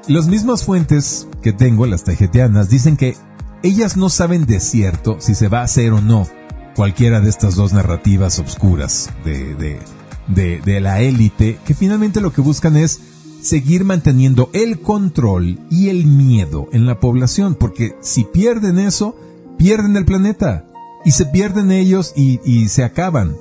Las mismas fuentes que tengo, las tejetianas, dicen que ellas no saben de cierto si se va a hacer o no cualquiera de estas dos narrativas obscuras de, de, de, de la élite, que finalmente lo que buscan es seguir manteniendo el control y el miedo en la población, porque si pierden eso, pierden el planeta y se pierden ellos y, se acaban.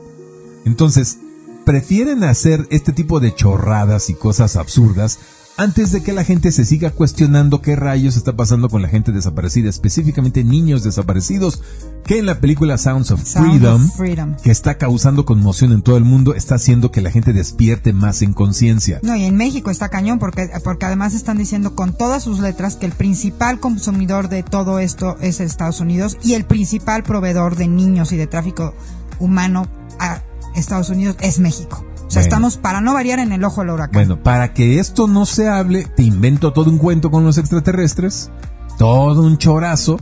Entonces, prefieren hacer este tipo de chorradas y cosas absurdas antes de que la gente se siga cuestionando qué rayos está pasando con la gente desaparecida, específicamente niños desaparecidos, que en la película Sounds of Sound Freedom, of Freedom. que está causando conmoción en todo el mundo, está haciendo que la gente despierte más en conciencia. No, y en México está cañón porque, porque además están diciendo con todas sus letras que el principal consumidor de todo esto es Estados Unidos y el principal proveedor de niños y de tráfico humano a Estados Unidos es México. O sea, Bueno. estamos para no variar en el ojo del huracán. Bueno, para que esto no se hable, te invento todo un cuento con los extraterrestres, todo un chorazo.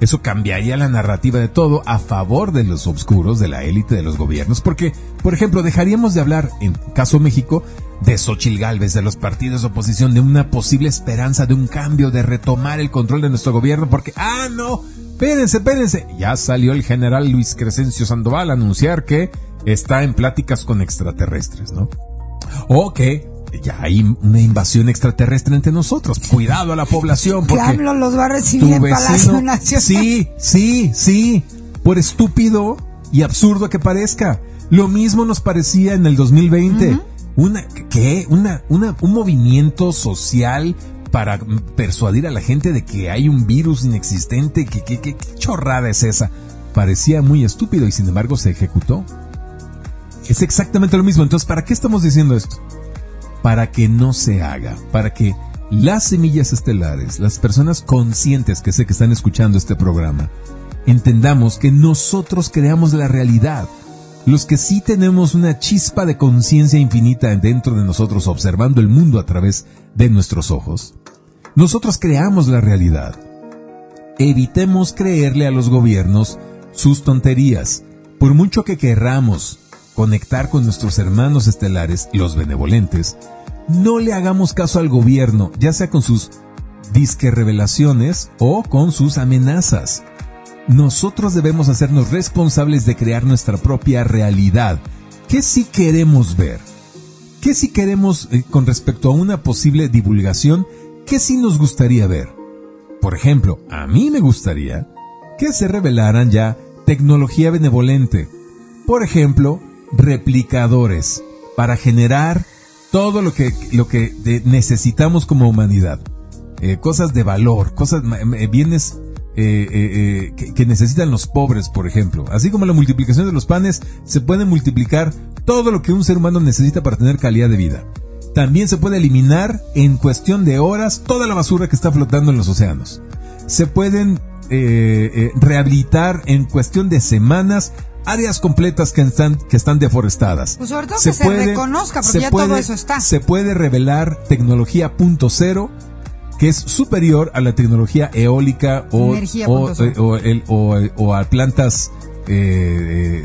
Eso cambiaría la narrativa de todo a favor de los obscuros, de la élite de los gobiernos. Porque, por ejemplo, dejaríamos de hablar, en caso México, de Xochil Gálvez, de los partidos de oposición, de una posible esperanza de un cambio, de retomar el control de nuestro gobierno, porque, ah, no, espérense, espérense. Ya salió el general Luis Crescencio Sandoval a anunciar que está en pláticas con extraterrestres, ¿no? O que ya hay una invasión extraterrestre entre nosotros. Cuidado a la población porque que los va a recibir en Palacio Nacional. Sí, sí, sí. Por estúpido y absurdo que parezca. Lo mismo nos parecía en el 2020. Una, ¿qué? Una, una, un movimiento social para persuadir a la gente de que hay un virus inexistente. ¿Qué, qué, qué chorrada es esa? Parecía muy estúpido y sin embargo se ejecutó. Es exactamente lo mismo. Entonces, ¿para qué estamos diciendo esto? Para que no se haga, para que las semillas estelares, las personas conscientes que sé que están escuchando este programa, entendamos que nosotros creamos la realidad. Los que sí tenemos una chispa de conciencia infinita dentro de nosotros observando el mundo a través de nuestros ojos, nosotros creamos la realidad. Evitemos creerle a los gobiernos sus tonterías. Por mucho que querramos conectar con nuestros hermanos estelares, los benevolentes, no le hagamos caso al gobierno, ya sea con sus disque revelaciones o con sus amenazas. Nosotros debemos hacernos responsables de crear nuestra propia realidad. ¿Qué si queremos ver? ¿Qué si queremos eh, con respecto a una posible divulgación? ¿Qué si nos gustaría ver? Por ejemplo, a mí me gustaría que se revelaran ya tecnología benevolente. Por ejemplo, replicadores para generar todo lo que, lo que necesitamos como humanidad. Eh, cosas de valor, cosas, bienes eh, eh, que, necesitan los pobres, por ejemplo. Así como la multiplicación de los panes, se puede multiplicar todo lo que un ser humano necesita para tener calidad de vida. También se puede eliminar en cuestión de horas toda la basura que está flotando en los océanos. Se pueden eh, eh, rehabilitar en cuestión de semanas áreas completas que están, que están deforestadas. Pues sobre todo se que se reconozca, porque ya todo eso está. Se puede revelar tecnología punto cero que es superior a la tecnología eólica o, o, eh, o, a plantas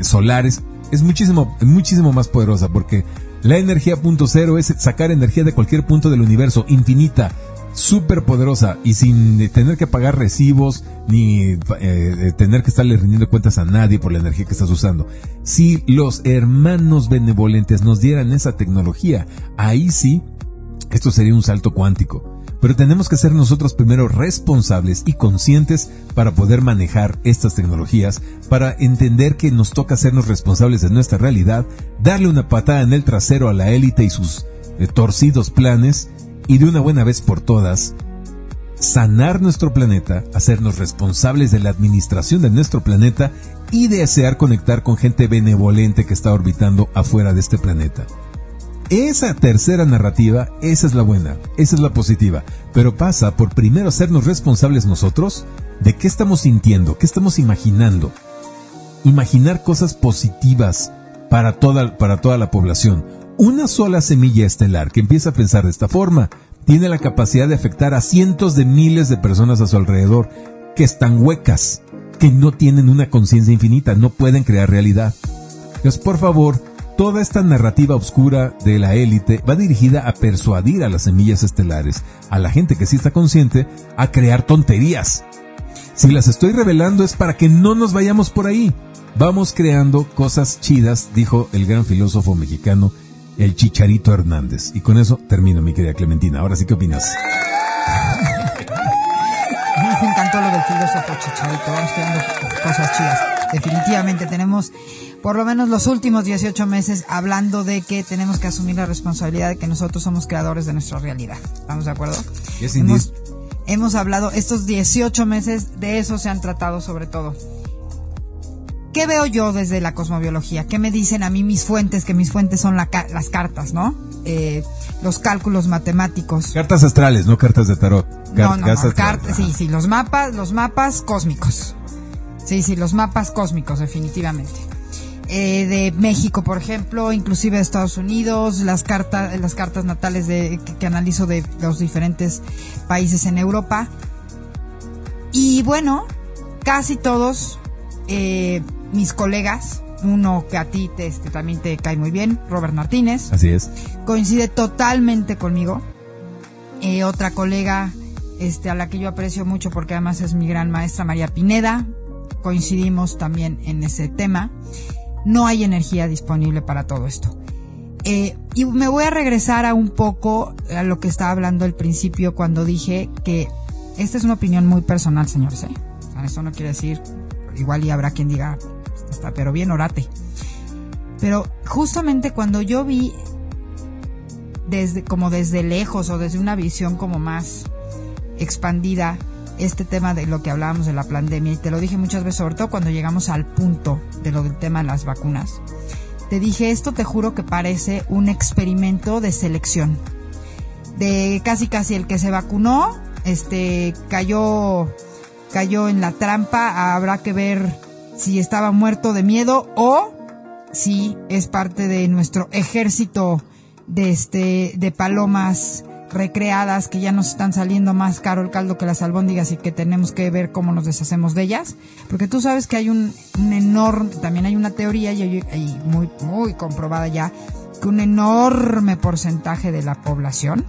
solares. Es muchísimo, muchísimo más poderosa porque la energía punto cero es sacar energía de cualquier punto del universo, infinita, súper poderosa y sin tener que pagar recibos ni eh, tener que estarle rindiendo cuentas a nadie por la energía que estás usando. Si los hermanos benevolentes nos dieran esa tecnología, ahí sí, esto sería un salto cuántico. Pero tenemos que ser nosotros primero responsables y conscientes para poder manejar estas tecnologías, para entender que nos toca hacernos responsables de nuestra realidad, darle una patada en el trasero a la élite y sus eh, torcidos planes y de una buena vez por todas, sanar nuestro planeta, hacernos responsables de la administración de nuestro planeta y desear conectar con gente benevolente que está orbitando afuera de este planeta. Esa tercera narrativa, esa es la buena, esa es la positiva, pero pasa por primero hacernos responsables nosotros de qué estamos sintiendo, qué estamos imaginando. Imaginar cosas positivas para toda, para toda la población, una sola semilla estelar que empieza a pensar de esta forma tiene la capacidad de afectar a cientos de miles de personas a su alrededor que están huecas, que no tienen una conciencia infinita, no pueden crear realidad. Entonces, por favor, toda esta narrativa oscura de la élite va dirigida a persuadir a las semillas estelares, a la gente que sí está consciente, a crear tonterías. Si las estoy revelando es para que no nos vayamos por ahí. Vamos creando cosas chidas, dijo el gran filósofo mexicano el Chicharito Hernández. Y con eso termino, mi querida Clementina. Ahora sí, ¿qué opinas? Me encantó lo del filósofo Chicharito. Vamos creando cosas chidas. Definitivamente tenemos por lo menos los últimos 18 meses hablando de que tenemos que asumir la responsabilidad de que nosotros somos creadores de nuestra realidad. ¿Estamos de acuerdo? hemos, hemos hablado estos 18 meses, de eso se han tratado sobre todo ¿Qué veo yo desde la cosmobiología? ¿Qué me dicen a mí mis fuentes? Que mis fuentes son las cartas, ¿no? Eh, los cálculos matemáticos. Cartas astrales, no cartas de tarot. no, no, sí, sí, los mapas, los mapas cósmicos. Sí, sí, los mapas cósmicos, definitivamente. Eh, de México, por ejemplo, inclusive de Estados Unidos, las cartas, las cartas natales de, que, analizo de los diferentes países en Europa. Y bueno, casi todos eh, mis colegas, uno que a ti te, este, también te cae muy bien, Robert Martínez. Así es. Coincide totalmente conmigo. Eh, otra colega este, a la que yo aprecio mucho porque además es mi gran maestra María Pineda. Coincidimos también en ese tema. No hay energía disponible para todo esto. Eh, y me voy a regresar a un poco a lo que estaba hablando al principio cuando dije que esta es una opinión muy personal, señores. ¿eh? Eso no quiere decir, igual y habrá quien diga, pero bien, orate. Pero justamente cuando yo vi desde, como desde lejos o desde una visión como más expandida este tema de lo que hablábamos de la pandemia y te lo dije muchas veces, sobre todo cuando llegamos al punto de lo del tema de las vacunas. Te dije, esto te juro que parece un experimento de selección. De casi casi el que se vacunó, este, cayó, cayó en la trampa, habrá que ver si estaba muerto de miedo o si es parte de nuestro ejército de este, de palomas recreadas que ya nos están saliendo más caro el caldo que las albóndigas y que tenemos que ver cómo nos deshacemos de ellas. Porque tú sabes que hay un, un enorme, también hay una teoría y muy, muy comprobada ya, que un enorme porcentaje de la población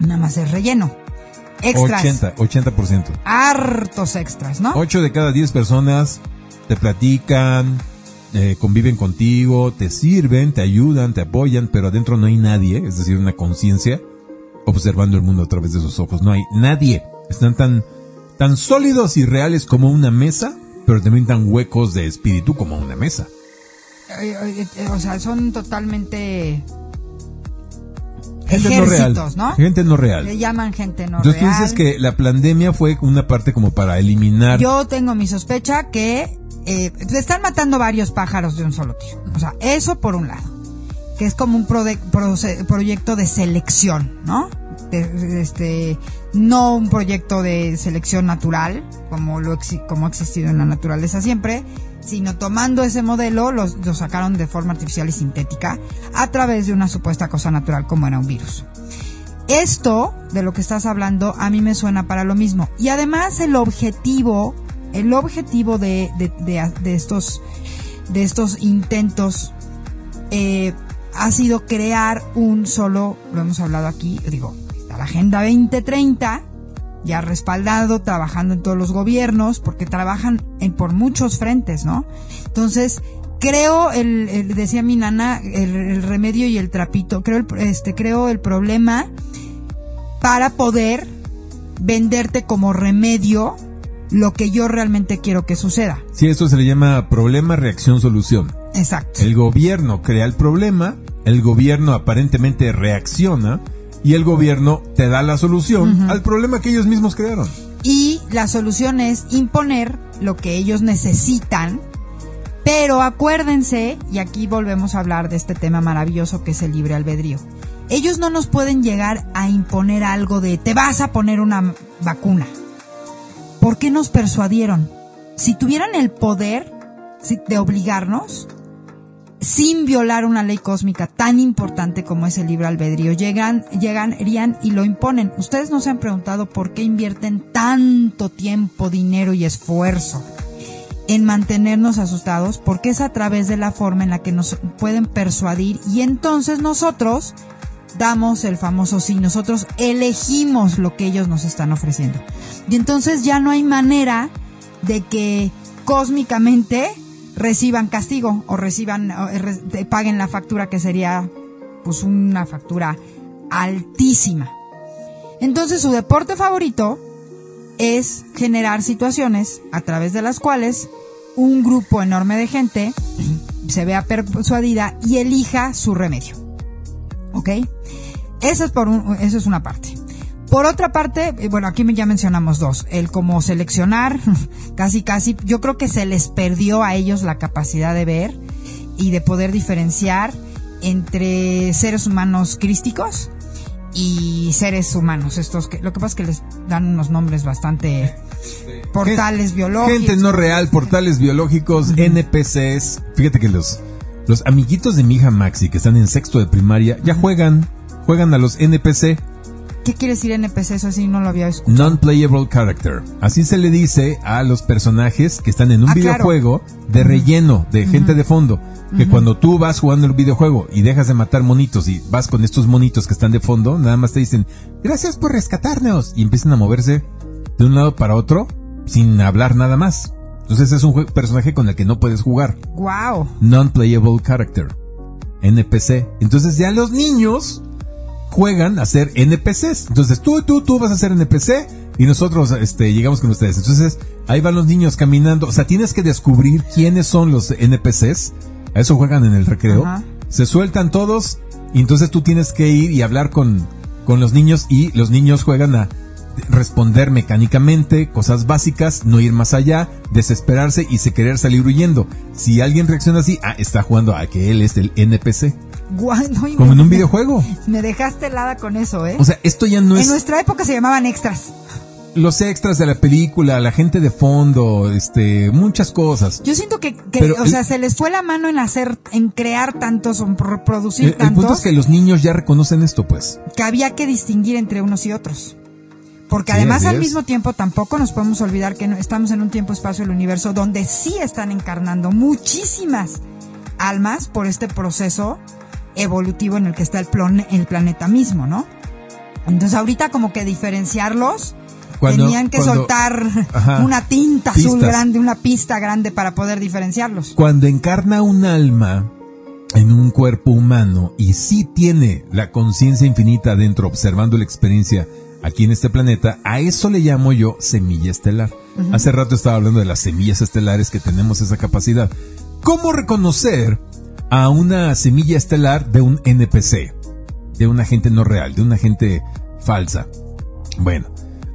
nada más es relleno. Extras. 80, 80%. Hartos extras, ¿no? 8 de cada 10 personas te platican, eh, conviven contigo, te sirven, te ayudan, te apoyan, pero adentro no hay nadie, es decir, una conciencia observando el mundo a través de sus ojos. No hay nadie. Están tan, tan sólidos y reales como una mesa, pero también tan huecos de espíritu como una mesa. Eh, eh, o sea, son totalmente Gente no real. ¿no? Gente no real. Le llaman gente no Entonces real. tú dices que la pandemia fue una parte como para eliminar. Yo tengo mi sospecha que eh, están matando varios pájaros de un solo tiro. O sea, eso por un lado. Que es como un proyecto de selección, ¿no? Este, no un proyecto de selección natural, como lo como ha existido en la naturaleza siempre, sino tomando ese modelo, lo, lo sacaron de forma artificial y sintética a través de una supuesta cosa natural como era un virus. Esto de lo que estás hablando a mí me suena para lo mismo. Y además el objetivo, el objetivo de, de, de- estos, de estos intentos eh, ha sido crear un solo, lo hemos hablado aquí, digo, la Agenda 2030, ya respaldado, trabajando en todos los gobiernos, porque trabajan en, por muchos frentes, ¿no? Entonces, creo, el, el- decía mi nana, el, el remedio y el trapito, creo el, este, creo el problema para poder venderte como remedio lo que yo realmente quiero que suceda. Sí, eso se le llama problema, reacción, solución. Exacto. El gobierno crea el problema, el gobierno aparentemente reacciona y el gobierno te da la solución al problema que ellos mismos crearon. Y la solución es imponer lo que ellos necesitan. Pero acuérdense, y aquí volvemos a hablar de este tema maravilloso que es el libre albedrío. Ellos no nos pueden llegar a imponer algo de te vas a poner una vacuna. ¿Por qué nos persuadieron? Si tuvieran el poder de obligarnos, sin violar una ley cósmica tan importante como es el libre albedrío, llegan, llegarían y lo imponen. Ustedes no se han preguntado por qué invierten tanto tiempo, dinero y esfuerzo en mantenernos asustados, porque es a través de la forma en la que nos pueden persuadir y entonces nosotros damos el famoso sí, nosotros elegimos lo que ellos nos están ofreciendo. Y entonces ya no hay manera de que cósmicamente reciban castigo o reciban o te paguen la factura que sería pues una factura altísima. Entonces su deporte favorito es generar situaciones a través de las cuales un grupo enorme de gente se vea persuadida y elija su remedio. ¿Ok? Esa es por un- eso es una parte. Por otra parte, eh, bueno, aquí ya mencionamos dos. El como seleccionar, casi casi, yo creo que se les perdió a ellos la capacidad de ver y de poder diferenciar entre seres humanos crísticos y seres humanos. Estos que, lo que pasa es que les dan unos nombres bastante portales biológicos. Gente no real, portales biológicos, NPCs. Fíjate que los, los amiguitos de mi hija Maxi, que están en sexto de primaria, ya juegan, juegan a los NPC, ¿Qué quiere decir NPC? Eso sí no lo había escuchado. Non-Playable Character. Así se le dice a los personajes que están en un Ah, claro. videojuego de relleno, de gente de fondo. Que cuando tú vas jugando el videojuego y dejas de matar monitos y vas con estos monitos que están de fondo, nada más te dicen, gracias por rescatarnos. Y empiezan a moverse de un lado para otro sin hablar nada más. Entonces es un personaje con el que no puedes jugar. Wow. Non-Playable Character. NPC. Entonces ya los niños juegan a ser NPCs. Entonces tú, tú, tú vas a ser NPC y nosotros este, llegamos con ustedes. Entonces ahí van los niños caminando. O sea, tienes que descubrir quiénes son los NPCs. A eso juegan en el recreo. Ajá. Se sueltan todos y entonces tú tienes que ir y hablar con, con los niños y los niños juegan a responder mecánicamente, cosas básicas, no ir más allá, desesperarse y se querer salir huyendo. Si alguien reacciona así, ah, está jugando a que él es el NPC. Guay, no, y Como me- en un videojuego. Me dejaste helada con eso, ¿eh? O sea, esto ya no en es nuestra época se llamaban extras. los extras de la película, la gente de fondo, este, muchas cosas. Yo siento que, que, Pero o el- sea, se les fue la mano en hacer, en crear tantos, en pro- producir El, el tantos, punto es que los niños ya reconocen esto, pues. que había que distinguir entre unos y otros. Porque Sí, además al mismo tiempo tampoco nos podemos olvidar que no- estamos en un tiempo espacio del universo donde sí están encarnando muchísimas almas por este proceso evolutivo en el que está el, plone- el planeta mismo, ¿no? Entonces ahorita como que diferenciarlos Cuando- tenían que cuando- soltar Ajá. una tinta azul grande, una pista grande para poder diferenciarlos. Cuando encarna un alma en un cuerpo humano y sí tiene la conciencia infinita dentro observando la experiencia aquí en este planeta, a eso le llamo yo semilla estelar. Hace rato estaba hablando de las semillas estelares que tenemos esa capacidad. ¿Cómo reconocer a una semilla estelar de un NPC? De una gente no real, de una gente falsa. Bueno,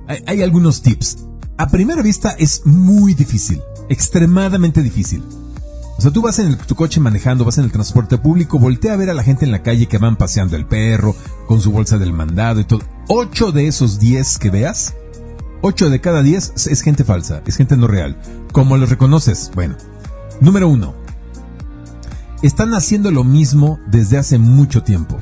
hay, hay algunos tips. A primera vista es muy difícil, extremadamente difícil. O sea, tú vas en el- tu coche manejando, vas en el transporte público, voltea a ver a la gente en la calle que van paseando el perro, con su bolsa del mandado y todo. Ocho de esos diez que veas, ocho de cada diez es- es gente falsa, es gente no real. ¿Cómo los reconoces? Bueno, número uno. Están haciendo lo mismo desde hace mucho tiempo.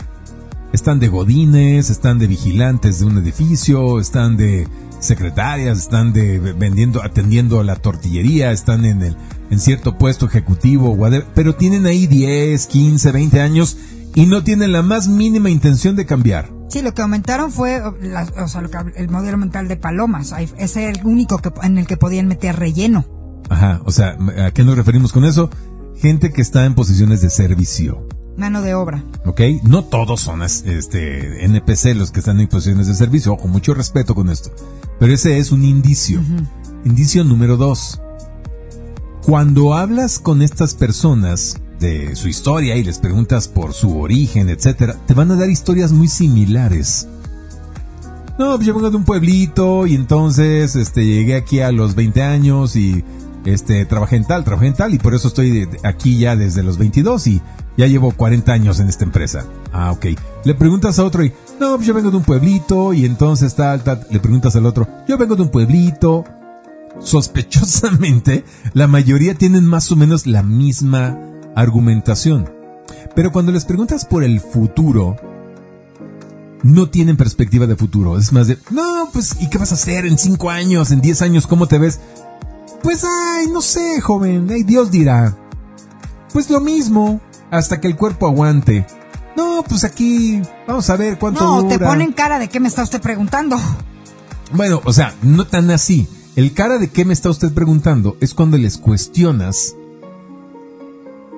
Están de godines, están de vigilantes de un edificio, están de secretarias, están de vendiendo, atendiendo a la tortillería, están en el, en cierto puesto ejecutivo, pero tienen ahí 10, 15, 20 años y no tienen la más mínima intención de cambiar. Sí, lo que aumentaron fue o, la- o sea, lo que hab- el modelo mental de palomas. Ese era el único que, en el que podían meter relleno. Ajá, o sea, ¿a qué nos referimos con eso? Gente que está en posiciones de servicio. Mano de obra. ¿ok? No todos son este, NPC los que están en posiciones de servicio, ojo, mucho respeto con esto. Pero ese es un indicio. Indicio número dos. Cuando hablas con estas personas de su historia y les preguntas por su origen, etcétera, te van a dar historias muy similares. No, pues yo vengo de un pueblito y entonces este llegué aquí a los 20 años y este trabajé en tal, trabajé en tal y por eso estoy aquí ya desde los 22 y ya llevo 40 años en esta empresa. Ah, ok. Le preguntas a otro y, no, pues yo vengo de un pueblito y entonces tal, tal. Le preguntas al otro, yo vengo de un pueblito. Sospechosamente, la mayoría tienen más o menos la misma argumentación. Pero cuando les preguntas por el futuro, no tienen perspectiva de futuro. Es más de, no, pues, ¿y qué vas a hacer en cinco años, en diez años? ¿Cómo te ves? Pues, ay, no sé, joven, ay, Dios dirá. Pues lo mismo, hasta que el cuerpo aguante. No, pues aquí, vamos a ver cuánto No, te ponen cara de qué me está usted preguntando. Bueno, o sea, no tan así. El cara de qué me está usted preguntando es cuando les cuestionas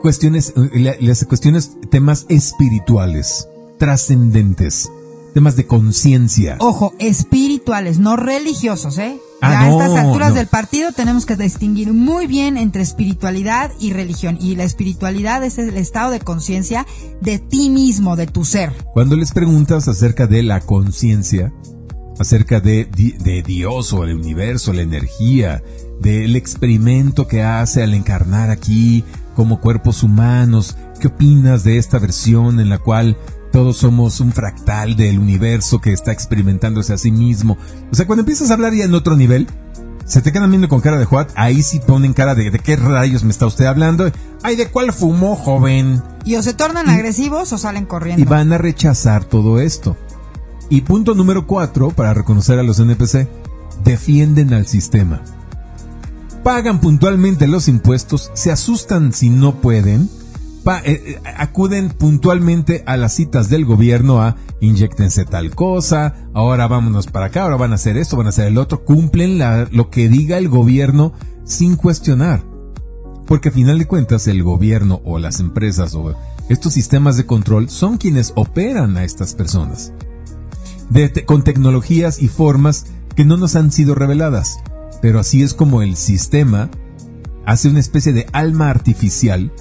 cuestiones, eh, les cuestiones temas espirituales, trascendentes, temas de conciencia. Ojo, espirituales, no religiosos, ¿eh? Ah, a no, estas alturas no. del partido tenemos que distinguir muy bien entre espiritualidad y religión. Y la espiritualidad es el estado de conciencia de ti mismo, de tu ser. Cuando les preguntas acerca de la conciencia, acerca de, de Dios o el universo, la energía, del experimento que hace al encarnar aquí como cuerpos humanos, ¿qué opinas de esta versión en la cual todos somos un fractal del universo que está experimentándose a sí mismo? O sea, cuando empiezas a hablar ya en otro nivel, se te quedan viendo con cara de Juat, ahí sí ponen cara de ¿de qué rayos me está usted hablando? Ay, ¿de cuál fumó, joven? Y o se tornan agresivos o salen corriendo. y van a rechazar todo esto. Y punto número cuatro, para reconocer a los NPC, defienden al sistema. Pagan puntualmente los impuestos, se asustan si no pueden, eh, eh, acuden puntualmente a las citas del gobierno a inyectense tal cosa, ahora vámonos para acá, ahora van a hacer esto, van a hacer el otro, cumplen la- lo que diga el gobierno sin cuestionar. Porque a final de cuentas el gobierno o las empresas o estos sistemas de control son quienes operan a estas personas. con tecnologías y formas que no nos han sido reveladas. Pero así es como el sistema hace una especie de alma artificial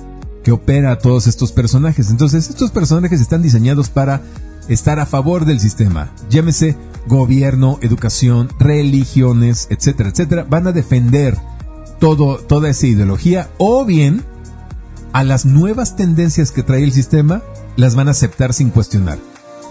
que opera a todos estos personajes. Entonces, estos personajes están diseñados para estar a favor del sistema. Llámese gobierno, educación, religiones, etcétera, etcétera. Van a defender todo, toda esa ideología o bien a las nuevas tendencias que trae el sistema las van a aceptar sin cuestionar.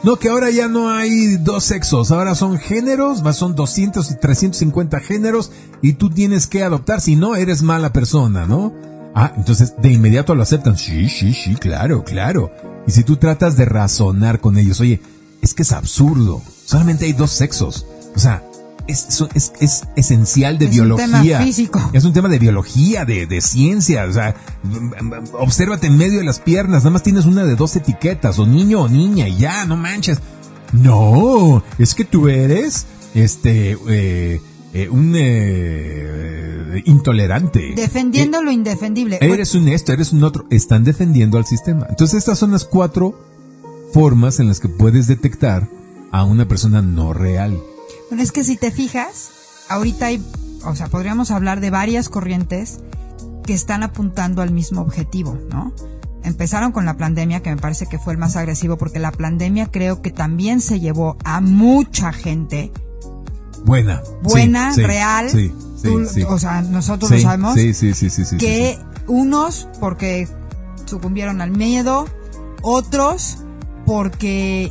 No, que ahora ya no hay dos sexos, ahora son géneros, más son 200 y 350 géneros y tú tienes que adoptar, si no eres mala persona, ¿no? Ah, entonces de inmediato lo aceptan. Sí, sí, sí, claro, claro. Y si tú tratas de razonar con ellos, oye, es que es absurdo, solamente hay dos sexos. O sea, es, es, es esencial de biología. Es un tema físico. Es un tema de biología, de, de ciencia. O sea, obsérvate en medio de las piernas. Nada más tienes una de dos etiquetas, o niño o niña, y ya, no manches. No, es que tú eres, este, eh, eh, un eh, intolerante. Defendiendo lo indefendible. Eres un esto, eres un otro. Están defendiendo al sistema. Entonces estas son las cuatro formas en las que puedes detectar a una persona no real. Bueno, es que si te fijas, ahorita hay, o sea, podríamos hablar de varias corrientes que están apuntando al mismo objetivo, ¿no? Empezaron con la pandemia, que me parece que fue el más agresivo, porque la pandemia creo que también se llevó a mucha gente. Buena. Buena, real. Sí, o sea, nosotros lo sabemos. Sí, sí, sí, sí. Que unos porque sucumbieron al miedo, otros porque,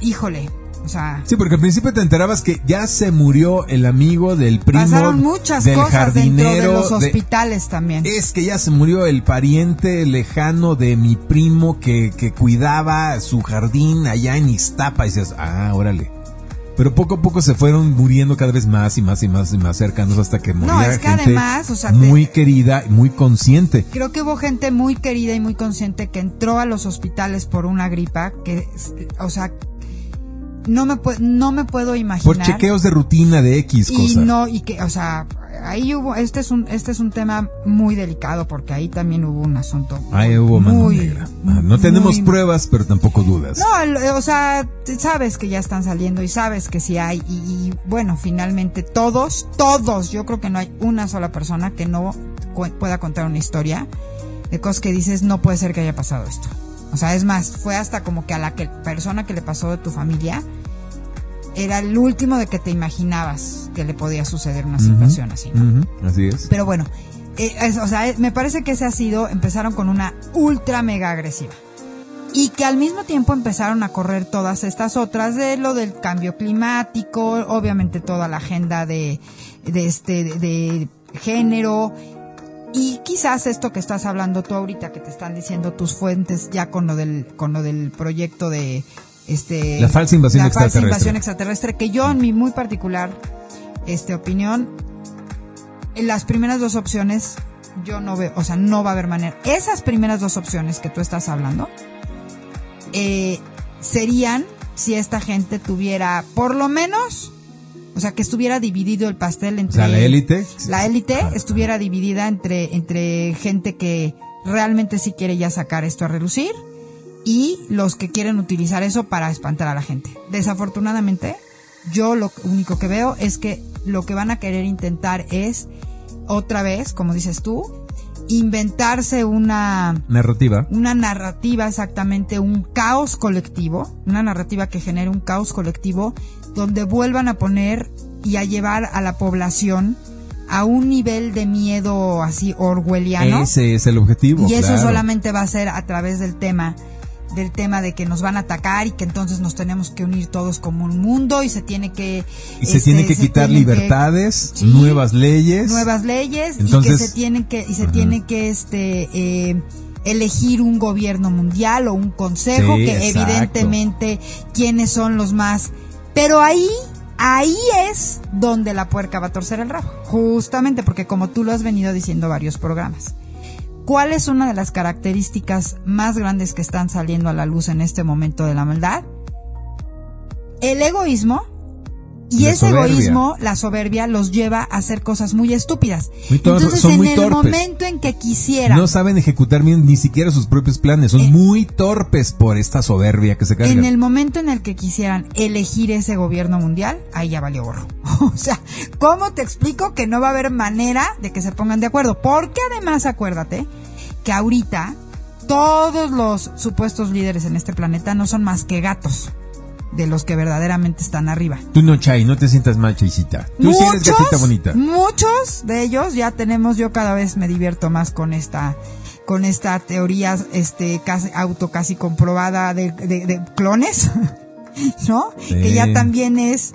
híjole, sí, porque al principio te enterabas que ya se murió el amigo del primo. Pasaron muchas cosas dentro de los hospitales también. Es que ya se murió el pariente lejano de mi primo que, que cuidaba su jardín allá en Iztapa. Y dices, ah, órale. Pero poco a poco se fueron muriendo cada vez más y más y más y más cercanos hasta que moría no, es que además, o sea, muy querida, muy consciente. Creo que hubo gente muy querida y muy consciente que entró a los hospitales por una gripa que, o sea, no me, no me puedo imaginar. Por chequeos de rutina de X cosas. Y no, y que, o sea, ahí hubo, este es un, este es un tema muy delicado porque ahí también hubo un asunto. Ahí hubo mano negra. Ah, no tenemos pruebas, pero tampoco dudas. No, o sea, sabes que ya están saliendo y sabes que sí hay. Y, y bueno, finalmente todos, todos, yo creo que no hay una sola persona que no pueda contar una historia de cosas que dices, no puede ser que haya pasado esto. O sea, es más, fue hasta como que a la que, persona que le pasó de tu familia, era el último de que te imaginabas que le podía suceder una situación así. Así es. Pero bueno, eh, o sea, me parece que ese ha sido, empezaron con una ultra mega agresiva. Y que al mismo tiempo empezaron a correr todas estas otras de lo del cambio climático, obviamente toda la agenda de, de este, de género, y quizás esto que estás hablando tú ahorita, que te están diciendo tus fuentes ya con lo del, con lo del proyecto de este la falsa invasión la extraterrestre. Falsa invasión extraterrestre, que yo en mi muy particular este opinión, en las primeras dos opciones yo no veo, o sea, no va a haber manera. Esas primeras dos opciones que tú estás hablando eh, serían si esta gente tuviera por lo menos o sea, que estuviera dividido el pastel entre... la élite. La élite estuviera dividida entre, entre gente que realmente sí quiere ya sacar esto a relucir y los que quieren utilizar eso para espantar a la gente. Desafortunadamente, yo lo único que veo es que lo que van a querer intentar es, otra vez, como dices tú, inventarse una narrativa. Una narrativa exactamente, un caos colectivo, una narrativa que genere un caos colectivo donde vuelvan a poner y a llevar a la población a un nivel de miedo así orwelliano. Ese es el objetivo. Y eso solamente va a ser a través del tema del tema de que nos van a atacar y que entonces nos tenemos que unir todos como un mundo y se tiene que y se tiene que quitar libertades nuevas leyes nuevas leyes y que se tienen que y se tiene que este eh, elegir un gobierno mundial o un consejo que evidentemente quiénes son los más pero ahí, ahí es donde la puerca va a torcer el rabo. Justamente porque como tú lo has venido diciendo varios programas. ¿Cuál es una de las características más grandes que están saliendo a la luz en este momento de la maldad? El egoísmo Y La ese soberbia. egoísmo, la soberbia, los lleva a hacer cosas muy estúpidas. Muy Entonces, son en muy el torpes. momento en que quisieran, No saben ejecutar bien ni siquiera sus propios planes. Son Eh, muy torpes por esta soberbia que se cargan. en el momento en el que quisieran elegir ese gobierno mundial, ahí ya valió gorro. o sea, ¿cómo te explico que no va a haber manera de que se pongan de acuerdo? Porque además, acuérdate que ahorita todos los supuestos líderes en este planeta no son más que gatos de los que verdaderamente están arriba. Tú no, Chay, no te sientas mal, Chaycita. Tú sí eres gatita bonita. muchos de ellos ya tenemos, yo cada vez me divierto más con esta con esta teoría este casi, auto casi comprobada de, de- de clones, ¿no? Sí. Que ya también es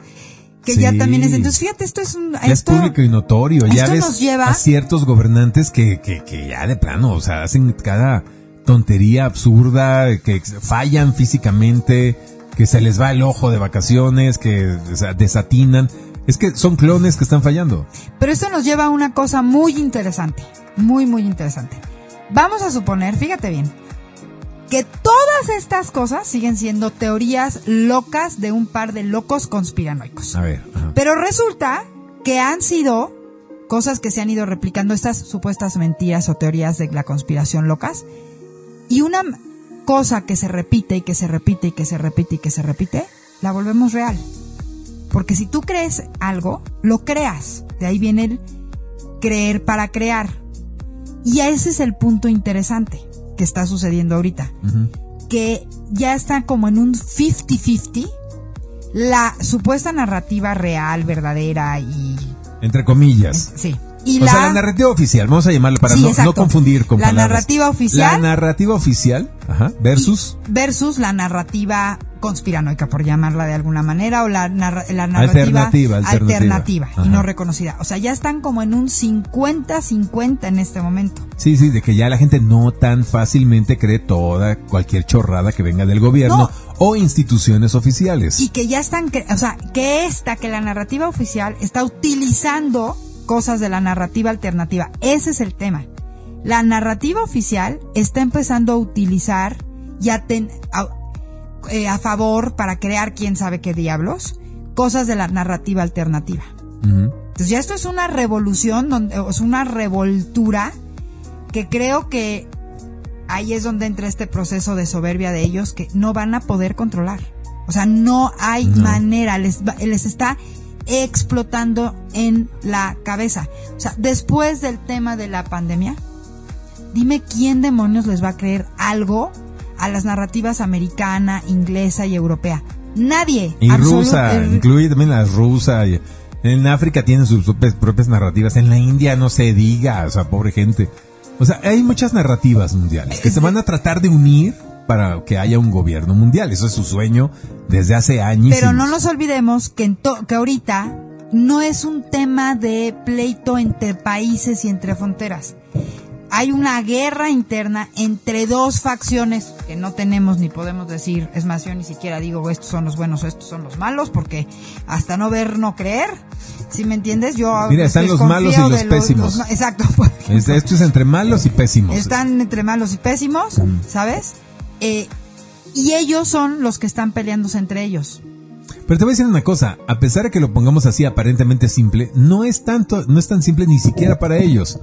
que ya Sí. también es entonces fíjate esto es un Ya es esto público y notorio. Ya esto ves nos lleva- a ciertos gobernantes que, que, que ya de plano, o sea, hacen cada tontería absurda, que fallan físicamente, que se les va el ojo de vacaciones, que desatinan. Es que son clones que están fallando. Pero esto nos lleva a una cosa muy interesante, muy, muy interesante. Vamos a suponer, fíjate bien, que todas estas cosas siguen siendo teorías locas de un par de locos conspiranoicos. A ver. ajá. Pero resulta que han sido cosas que se han ido replicando, estas supuestas mentiras o teorías de la conspiración locas. Y una cosa que se repite y que se repite y que se repite y que se repite, la volvemos real. Porque si tú crees algo, lo creas. De ahí viene el creer para crear. Y ese es el punto interesante que está sucediendo ahorita. Que ya está como en un 50-50 la supuesta narrativa real, verdadera y... Entre comillas. Sí. Y o la, sea, la narrativa oficial, vamos a llamarlo para Sí, no, no confundir con La palabras. narrativa oficial. La narrativa oficial, ajá, versus versus la narrativa conspiranoica, por llamarla de alguna manera, o la, narra- la narrativa Alternativa, alternativa. y no reconocida. O sea, ya están como en un 50-50 en este momento. Sí, sí, de que ya la gente no tan fácilmente cree toda cualquier chorrada que venga del gobierno No. o instituciones oficiales. Y que ya están, o sea, que esta, que la narrativa oficial está utilizando cosas de la narrativa alternativa. Ese es el tema. La narrativa oficial está empezando a utilizar ya ten- a, eh, a favor para crear quién sabe qué diablos cosas de la narrativa alternativa. Entonces ya esto es una revolución, donde, es una revoltura que creo que ahí es donde entra este proceso de soberbia de ellos que no van a poder controlar. O sea, no hay No. manera, les, les está explotando en la cabeza. O sea, después del tema de la pandemia, dime quién demonios les va a creer algo a las narrativas americana, inglesa y europea. Nadie. Y rusa, incluye también la rusa. y- En África tienen sus propias, propias narrativas. En la India no se diga, o sea, pobre gente. O sea, hay muchas narrativas mundiales que se van a tratar de unir para que haya un gobierno mundial. Eso es su sueño desde hace años. Pero no nos olvidemos que, en to- que ahorita no es un tema de pleito entre países y entre fronteras. Hay una guerra interna entre dos facciones que no tenemos ni podemos decir, es más, yo ni siquiera digo estos son los buenos estos son los malos, porque hasta no ver, no creer. ¿Sí me entiendes? Yo Mira, están los malos y los pésimos. exacto. esto es entre malos y pésimos. Están entre malos y pésimos, ¿sabes? Eh, y ellos son los que están peleándose entre ellos. Pero te voy a decir una cosa, a pesar de que lo pongamos así aparentemente simple, no es tanto, no es tan simple ni siquiera para ellos.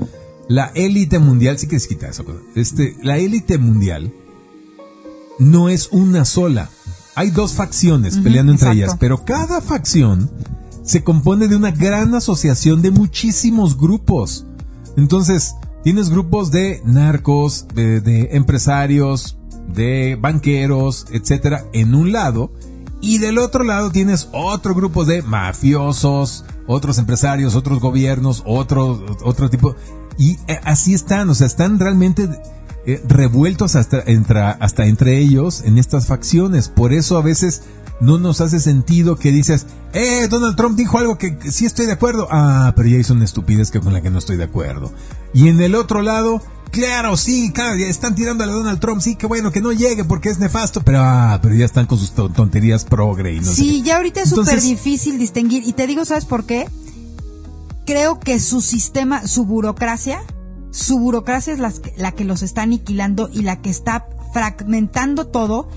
La élite mundial, sí que es quitar eso, este, la élite mundial no es una sola. Hay dos facciones peleando entre exacto. ellas, pero cada facción se compone de una gran asociación de muchísimos grupos. Entonces, tienes grupos de narcos, de, de empresarios, de banqueros, etcétera, en un lado, y del otro lado tienes otro grupo de mafiosos, otros empresarios, otros gobiernos, otro, otro tipo. Y eh, así están, o sea, están realmente eh, revueltos hasta, entre, hasta entre ellos en estas facciones. Por eso a veces no nos hace sentido que dices, eh, Donald Trump dijo algo que, sí estoy de acuerdo. Ah, pero ya hizo una estupidez que con la que no estoy de acuerdo. Y en el otro lado, claro, sí, claro, están tirando a Donald Trump, sí, que bueno, que no llegue porque es nefasto, pero ah, pero ya están con sus to- tonterías progre y no Sí, ya ahorita es súper difícil distinguir. Y te digo, ¿sabes por qué? Creo que su sistema, su burocracia, su burocracia es la que los está aniquilando y la que está fragmentando todo.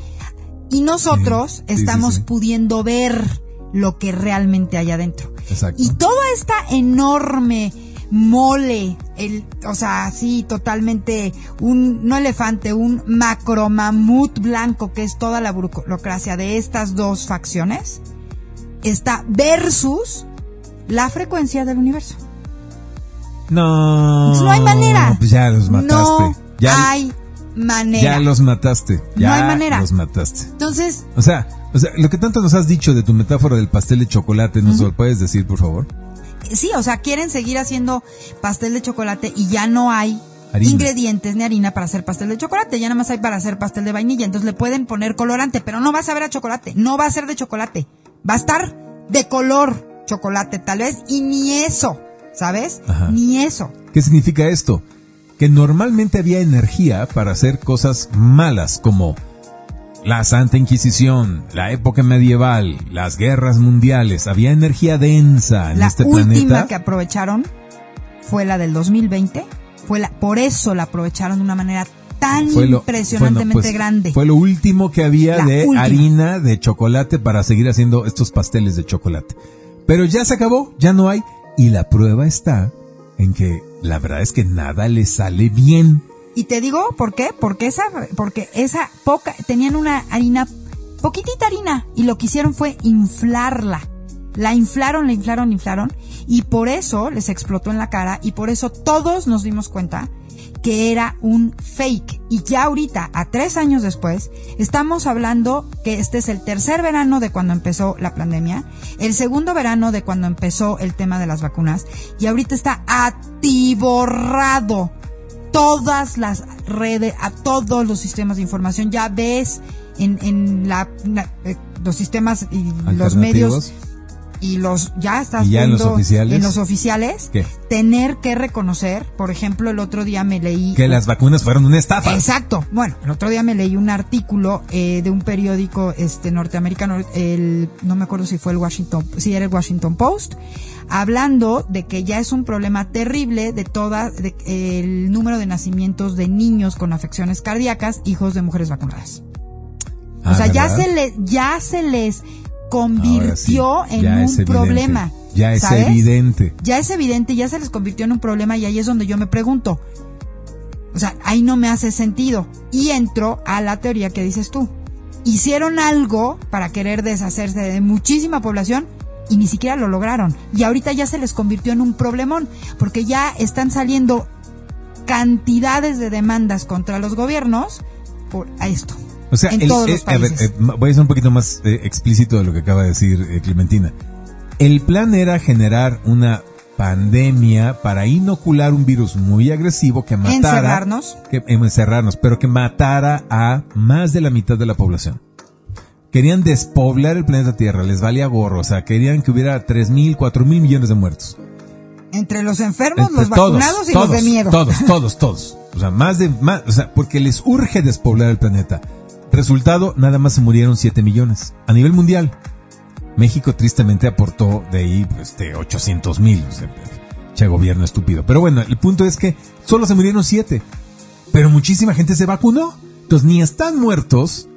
Y nosotros Sí, sí, estamos sí. pudiendo ver lo que realmente hay adentro. Exacto. Y toda esta enorme mole, el, o sea, así totalmente un, no elefante, un macromamut blanco que es toda la burocracia de estas dos facciones, está versus la frecuencia del universo. No. no hay manera. Pues ya los mataste. No ya, hay manera. Ya los mataste. Ya no hay manera. los mataste. Entonces, O sea, o sea, lo que tanto nos has dicho de tu metáfora del pastel de chocolate, ¿nos lo puedes decir, por favor? Sí, o sea, quieren seguir haciendo pastel de chocolate y ya no hay Harina. ingredientes ni harina para hacer pastel de chocolate, ya nada más hay para hacer pastel de vainilla, entonces le pueden poner colorante, pero no va a saber a chocolate, no va a ser de chocolate, va a estar de color chocolate tal vez y ni eso, ¿sabes? Ajá. Ni eso. ¿Qué significa esto? Que normalmente había energía para hacer cosas malas como la Santa Inquisición, la época medieval, las guerras mundiales. Había energía densa en La este última planeta. que aprovecharon fue la del 2020, fue la, por eso la aprovecharon de una manera tan Fue lo- impresionantemente bueno, pues, grande. Fue lo último que había La de última. harina de chocolate para seguir haciendo estos pasteles de chocolate. Pero ya se acabó, ya no hay. Y la prueba está en que la verdad es que nada le sale bien. Y te digo por qué, porque esa, porque esa poca, tenían una harina, poquitita harina, y lo que hicieron fue inflarla. La inflaron, la inflaron, la inflaron, y por eso les explotó en la cara, y por eso todos nos dimos cuenta que era un fake. Y ya ahorita, a tres años después, estamos hablando que este es el tercer verano de cuando empezó la pandemia, el segundo verano de cuando empezó el tema de las vacunas, y ahorita está atiborrado todas las redes, a todos los sistemas de información. Ya ves en, en la, eh, los sistemas y los medios. Y los ya estás ¿Y ya en los oficiales? en los oficiales ¿Qué? tener que reconocer, por ejemplo, el otro día me leí Que las vacunas fueron una estafa. Exacto. Bueno, el otro día me leí un artículo eh, de un periódico este norteamericano, el no me acuerdo si fue el Washington, si era el Washington Post, hablando de que ya es un problema terrible de toda de, el número de nacimientos de niños con afecciones cardíacas, hijos de mujeres vacunadas. Ah, o sea, ya se le ya se les convirtió sí, en un evidente. problema. Ya es ¿sabes? evidente. ya es evidente, ya se les convirtió en un problema y ahí es donde yo me pregunto. O sea, ahí no me hace sentido. Y entro a la teoría que dices tú. Hicieron algo para querer deshacerse de muchísima población y ni siquiera lo lograron. Y ahorita ya se les convirtió en un problemón, porque ya están saliendo cantidades de demandas contra los gobiernos por esto. O sea, en el- todos eh, los a ver, países. eh, voy a ser un poquito más eh, explícito de lo que acaba de decir eh, Clementina. El plan era generar una pandemia para inocular un virus muy agresivo que matara. Encerrarnos. Que, em, encerrarnos, pero que matara a más de la mitad de la población. Querían despoblar el planeta Tierra, les valía gorro, o sea, querían que hubiera 3 mil, 4 mil millones de muertos. Entre los enfermos, Entre los vacunados y todos, los de miedo. Todos, todos, todos. O sea, más de, más, o sea, porque les urge despoblar el planeta. Resultado, nada más se murieron 7 millones. A nivel mundial. México tristemente aportó de ahí, de 800 mil. O che gobierno estúpido. Pero bueno, el punto es que solo se murieron 7. Pero muchísima gente se vacunó. Entonces, ni están muertos,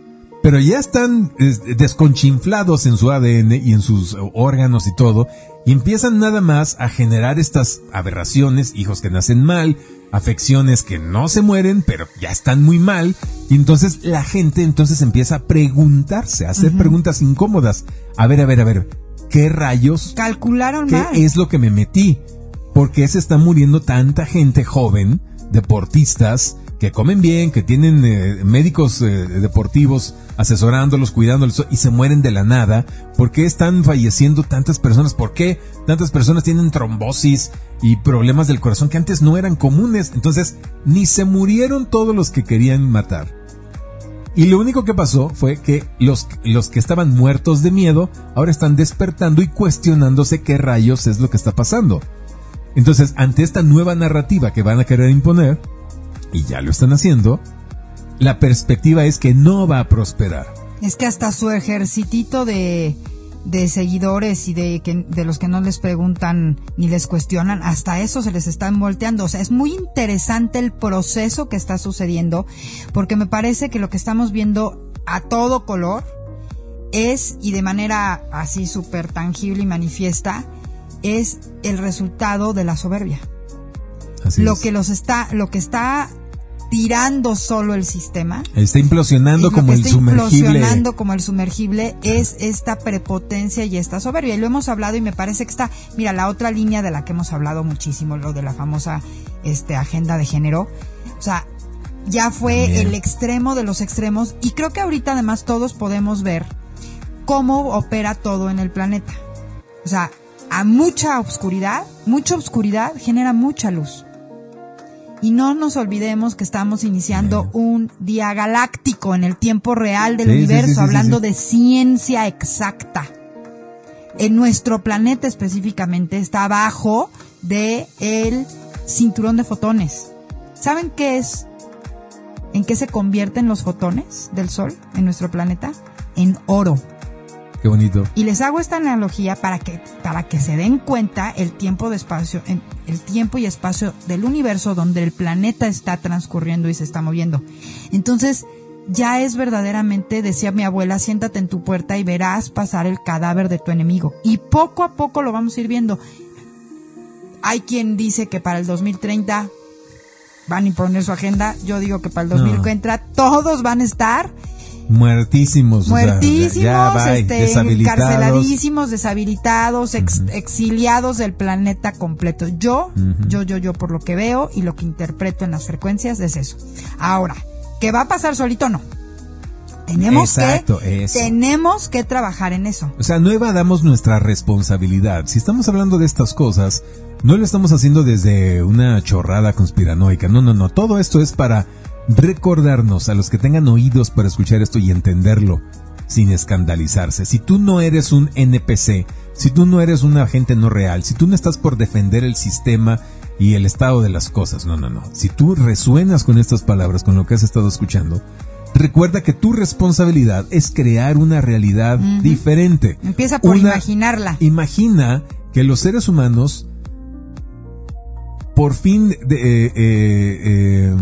pero ya están desconchinflados en su ADN y en sus eh, órganos y todo, y empiezan nada más a generar estas aberraciones, hijos que nacen mal, afecciones que no se mueren, pero ya están muy mal, y entonces la gente entonces empieza a preguntarse, a hacer preguntas incómodas. A ver, a ver, a ver, ¿qué rayos Calcularon ¿Qué mal. es lo que me metí? ¿Por qué se está muriendo tanta gente joven, deportistas, que comen bien, que tienen eh, médicos eh, deportivos asesorándolos, cuidándolos y se mueren de la nada? ¿Por qué están falleciendo tantas personas? ¿Por qué tantas personas tienen trombosis y problemas del corazón que antes no eran comunes? Entonces, ni se murieron todos los que querían matar. Y lo único que pasó fue que los, los que estaban muertos de miedo ahora están despertando y cuestionándose qué rayos es lo que está pasando. Entonces, ante esta nueva narrativa que van a querer imponer, y ya lo están haciendo, la perspectiva es que no va a prosperar. Es que hasta su ejercitito de, de seguidores y de, que, de los que no les preguntan ni les cuestionan, hasta eso se les están volteando. O sea, es muy interesante el proceso que está sucediendo, porque me parece que lo que estamos viendo a todo color es, y de manera así súper tangible y manifiesta, es el resultado de la soberbia. Así lo es. que los está, lo que está tirando solo el sistema. Está implosionando como el está sumergible. implosionando como el sumergible es esta prepotencia y esta soberbia. Y lo hemos hablado y me parece que está, mira, la otra línea de la que hemos hablado muchísimo, lo de la famosa este, agenda de género. O sea, ya fue También. el extremo de los extremos y creo que ahorita además todos podemos ver cómo opera todo en el planeta. O sea, a mucha oscuridad, mucha oscuridad genera mucha luz. Y no nos olvidemos que estamos iniciando un día galáctico en el tiempo real del Sí, universo, sí, sí, hablando de ciencia exacta. En nuestro planeta específicamente está abajo de el cinturón de fotones. ¿Saben qué es? ¿En qué se convierten los fotones del Sol en nuestro planeta? En oro. Qué bonito. Y les hago esta analogía para que, para que se den cuenta el tiempo de espacio, en- el tiempo y espacio del universo donde el planeta está transcurriendo y se está moviendo. Entonces, ya es verdaderamente, decía mi abuela, siéntate en tu puerta y verás pasar el cadáver de tu enemigo. Y poco a poco lo vamos a ir viendo. Hay quien dice que para el 2030 van a imponer su agenda. Yo digo que para el No. 2030 todos van a estar Muertísimos. o sea, muertísimos, ya, bye, este, deshabilitados. encarceladísimos, deshabilitados, ex- exiliados del planeta completo. Yo, yo, yo, yo, por lo que veo y lo que interpreto en las frecuencias es eso. Ahora, ¿qué va a pasar solito? No. Tenemos Exacto, que, eso. tenemos que trabajar en eso. O sea, no evadamos nuestra responsabilidad. Si estamos hablando de estas cosas, no lo estamos haciendo desde una chorrada conspiranoica. No, no, no. Todo esto es para recordarnos a los que tengan oídos para escuchar esto y entenderlo sin escandalizarse. Si tú no eres un NPC, si tú no eres un agente no real, si tú no estás por defender el sistema y el estado de las cosas, no, no, no. Si tú resuenas con estas palabras, con lo que has estado escuchando, recuerda que tu responsabilidad es crear una realidad diferente. Empieza por Una- imaginarla. Imagina que los seres humanos por fin eh, eh, eh,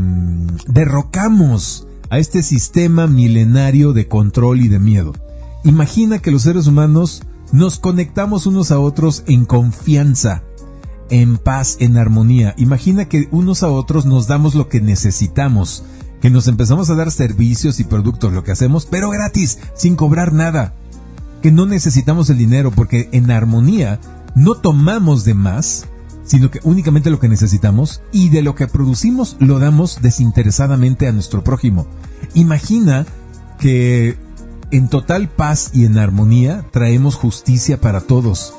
derrocamos a este sistema milenario de control y de miedo. Imagina que los seres humanos nos conectamos unos a otros en confianza, en paz, en armonía. Imagina que unos a otros nos damos lo que necesitamos, que nos empezamos a dar servicios y productos, lo que hacemos, pero gratis, sin cobrar nada que no necesitamos el dinero porque en armonía no tomamos de más, sino que únicamente lo que necesitamos y de lo que producimos lo damos desinteresadamente a nuestro prójimo. Imagina que en total paz y en armonía traemos justicia para todos,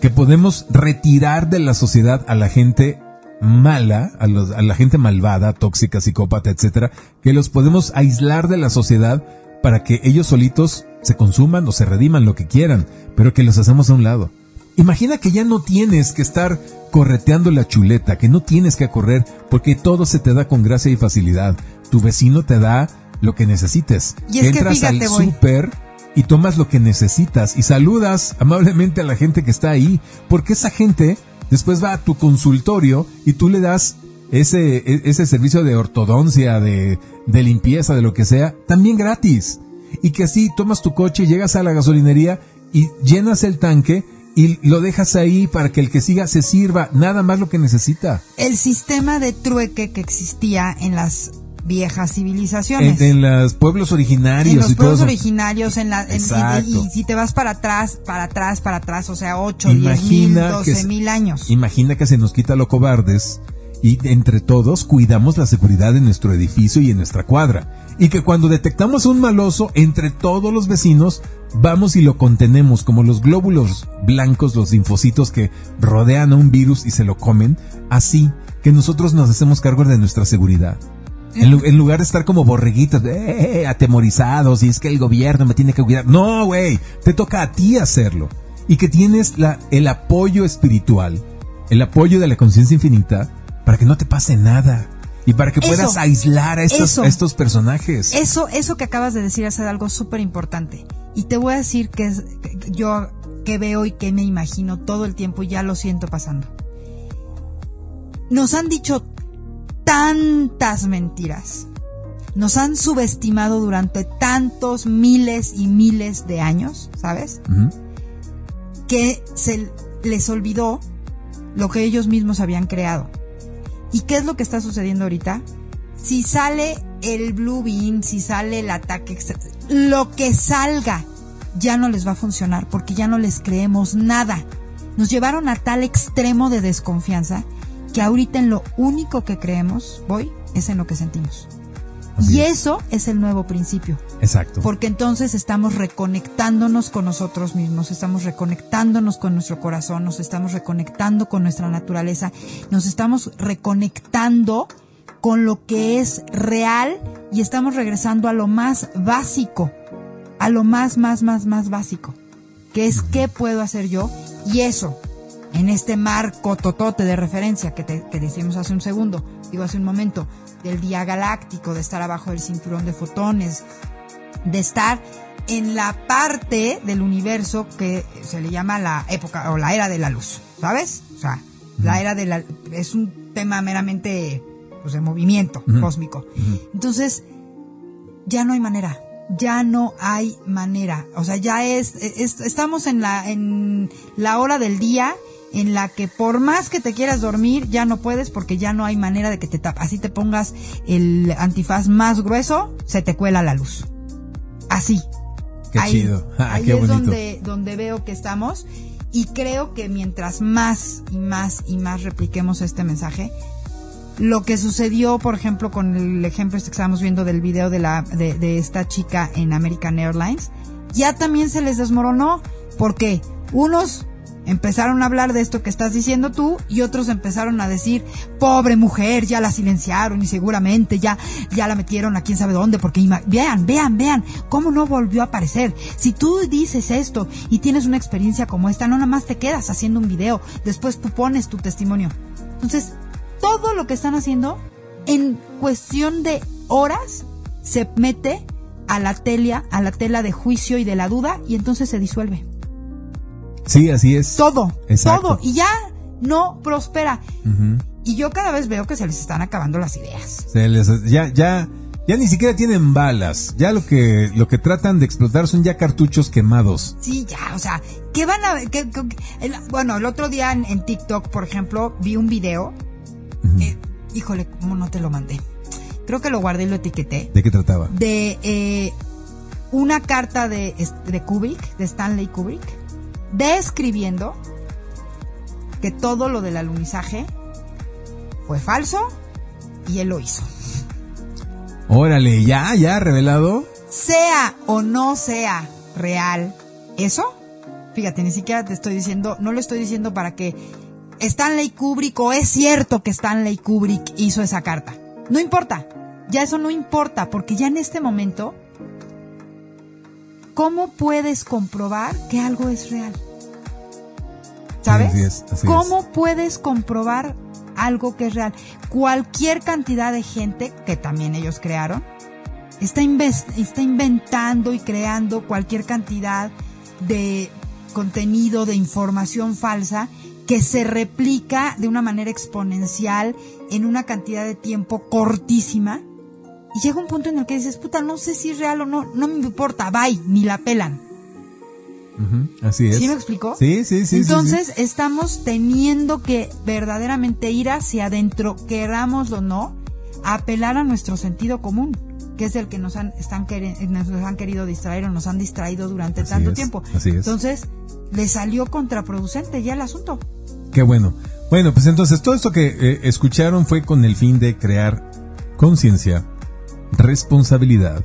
que podemos retirar de la sociedad a la gente mala, a, los- a la gente malvada, tóxica, psicópata, etcétera, que los podemos aislar de la sociedad para que ellos solitos se consuman o se rediman lo que quieran, pero que los hacemos a un lado. Imagina que ya no tienes que estar correteando la chuleta, que no tienes que correr, porque todo se te da con gracia y facilidad. Tu vecino te da lo que necesites. Y es que Entras fíjate, al súper y tomas lo que necesitas y saludas amablemente a la gente que está ahí, porque esa gente después va a tu consultorio y tú le das ese, e- ese servicio de ortodoncia, de, de limpieza, de lo que sea, también gratis. Y que así tomas tu coche, llegas a la gasolinería y llenas el tanque y lo dejas ahí para que el que siga se sirva nada más lo que necesita. El sistema de trueque que existía en las viejas En, civilizaciones. en los pueblos originarios en los y todo pueblos eso. originarios, en la, en- y- Exacto. y, si te vas para atrás, para atrás, para atrás, o sea, 8, 10 mil, Imagina que 12 se- mil años. Imagina que se nos quita lo cobardes y entre todos cuidamos la seguridad de nuestro edificio y en nuestra cuadra. Y que cuando detectamos un maloso entre todos los vecinos, vamos y lo contenemos como los glóbulos blancos, los linfocitos que rodean a un virus y se lo comen, así que nosotros nos hacemos cargo de nuestra seguridad. En, lu- en lugar de estar como borreguitos, eh, atemorizados, y es que el gobierno me tiene que cuidar. No, güey, te toca a ti hacerlo. Y que tienes la, el apoyo espiritual, el apoyo de la conciencia infinita, para que no te pase nada. Y para que Eso, puedas aislar a estos, eso. a estos personajes. Eso, eso que acabas de decir es algo súper importante. Y te voy a decir que, es, que yo que veo y que me imagino todo el tiempo y ya lo siento pasando. Nos han dicho tantas mentiras nos han subestimado durante tantos miles y miles de años, ¿sabes? Que se les olvidó lo que ellos mismos habían creado. ¿Y qué es lo que está sucediendo ahorita? Si sale el Blue Bean, si sale el ataque lo que salga ya no les va a funcionar porque ya no les creemos nada. Nos llevaron a tal extremo de desconfianza que ahorita en lo único que creemos, voy, es en lo que sentimos. Así y es. eso es el nuevo principio. Exacto. Porque entonces estamos reconectándonos con nosotros mismos, estamos reconectándonos con nuestro corazón, nos estamos reconectando con nuestra naturaleza, nos estamos reconectando con lo que es real y estamos regresando a lo más básico, a lo más, más, más, más básico, que es qué puedo hacer yo y eso, en este marco totote de referencia que, te, que decimos hace un segundo, digo hace un momento, del día galáctico, de estar abajo del cinturón de fotones, de estar en la parte del universo que se le llama la época o la era de la luz, ¿sabes? O sea, la era de la es un tema meramente pues de movimiento cósmico. Entonces, ya no hay manera, ya no hay manera. O sea, ya es, es- estamos en la en la hora del día en la que por más que te quieras dormir, ya no puedes porque ya no hay manera de que te tapas. Así te pongas el antifaz más grueso, se te cuela la luz. Así. Qué ahí, chido. Ah, ahí qué es bonito. donde, donde veo que estamos. Y creo que mientras más y más y más repliquemos este mensaje, lo que sucedió, por ejemplo, con el ejemplo este que estábamos viendo del video de la, de, de esta chica en American Airlines, ya también se les desmoronó, porque unos empezaron a hablar de esto que estás diciendo tú y otros empezaron a decir, pobre mujer, ya la silenciaron y seguramente ya, ya la metieron a quién sabe dónde, porque vean, vean, vean, cómo no volvió a aparecer. Si tú dices esto y tienes una experiencia como esta, no nada más te quedas haciendo un video, después tú pones tu testimonio. Entonces, todo lo que están haciendo, en cuestión de horas, se mete a la tela, a la tela de juicio y de la duda y entonces se disuelve. Sí, así es. Todo, Exacto. todo. Y ya no prospera. Y yo cada vez veo que se les están acabando las ideas. Se les- ya, ya, ya ni siquiera tienen balas. Ya lo que, lo que tratan de explotar son ya cartuchos quemados. Sí, ya, o sea, ¿qué van a qué- qué- el- bueno, el otro día en, en TikTok, por ejemplo, vi un video. eh, híjole, ¿cómo no te lo mandé? Creo que lo guardé y lo etiqueté. ¿De qué trataba? de eh, una carta de, de Kubrick, de Stanley Kubrick, describiendo que todo lo del alunizaje fue falso y él lo hizo. Órale, ya, ya, revelado. Sea o no sea real eso, fíjate, ni siquiera te estoy diciendo, no lo estoy diciendo para que Stanley Kubrick o es cierto que Stanley Kubrick hizo esa carta. No importa, ya eso no importa, porque ya en este momento, ¿cómo puedes comprobar que algo es real? ¿Sabes? Así es, así ¿Cómo puedes comprobar algo que es real? Cualquier cantidad de gente, que también ellos crearon, está, está inventando y creando cualquier cantidad de contenido, de información falsa que se replica de una manera exponencial en una cantidad de tiempo cortísima. Y llega un punto en el que dices, puta, no sé si es real o no, no me importa, bye, ni la pelan. Ujú, Así es. ¿Sí me explicó? Sí, sí, sí. sí, Entonces sí. estamos teniendo que verdaderamente ir hacia adentro, querámoslo o no, apelar a nuestro sentido común, que es el que nos han, están nos han querido distraer o nos han distraído durante Así tanto es, tiempo. así es. Entonces, le salió contraproducente ya el asunto. Qué bueno. Bueno, pues entonces todo esto que eh, escucharon fue con el fin de crear conciencia, responsabilidad.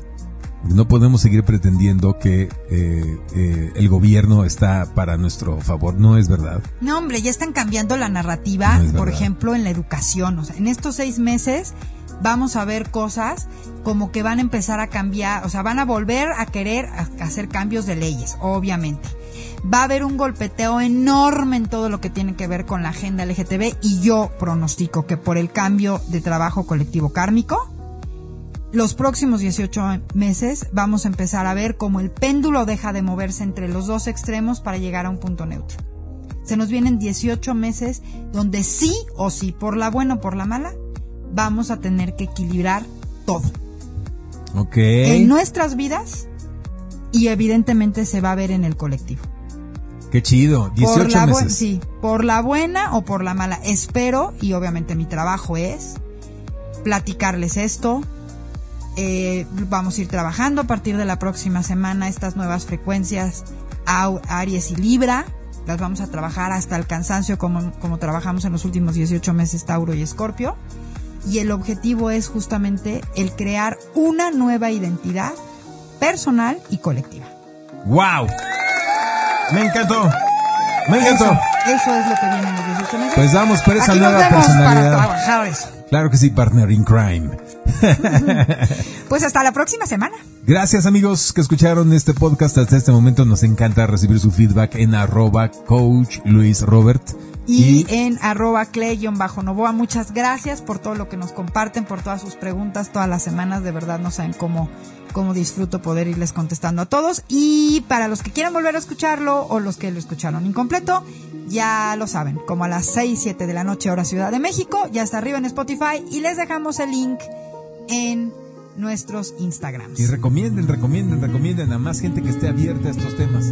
No podemos seguir pretendiendo que eh, eh, el gobierno está para nuestro favor. No es verdad. No, hombre, ya están cambiando la narrativa, No por ejemplo, en la educación. O sea, en estos seis meses vamos a ver cosas como que van a empezar a cambiar, o sea, van a volver a querer hacer cambios de leyes, obviamente. Va a haber un golpeteo enorme en todo lo que tiene que ver con la agenda LGTB y yo pronostico que por el cambio de trabajo colectivo kármico, los próximos 18 meses vamos a empezar a ver cómo el péndulo deja de moverse entre los dos extremos para llegar a un punto neutro. Se nos vienen 18 meses donde sí o sí, por la buena o por la mala, vamos a tener que equilibrar todo. Ok. en nuestras vidas y evidentemente se va a ver en el colectivo. Qué chido. 18 por la bu- meses. sí, por la buena o por la mala. Espero, y obviamente mi trabajo es platicarles esto. Eh, vamos a ir trabajando a partir de la próxima semana estas nuevas frecuencias Aries y Libra. Las vamos a trabajar hasta el cansancio como, como trabajamos en los últimos 18 meses Tauro y Escorpio. Y el objetivo es justamente el crear una nueva identidad personal y colectiva. ¡Wow! Me encantó. Me Eso, encantó. eso es lo que viene en los 18 meses. Pues vamos por esa Aquí nos nueva vemos para personalidad. trabajar eso. Claro que sí, partner in crime. Pues hasta la próxima semana. Gracias amigos que escucharon este podcast hasta este momento. Nos encanta recibir su feedback en arroba coach Luis Robert. Y, en arroba clay-novoa, muchas gracias por todo lo que nos comparten, por todas sus preguntas todas las semanas. De verdad no saben cómo, cómo disfruto poder irles contestando a todos. Y para los que quieran volver a escucharlo o los que lo escucharon incompleto, ya lo saben, como a las 6, 7 de la noche hora Ciudad de México, ya está arriba en Spotify y les dejamos el link en nuestros Instagrams. Y recomienden, recomienden, recomienden a más gente que esté abierta a estos temas.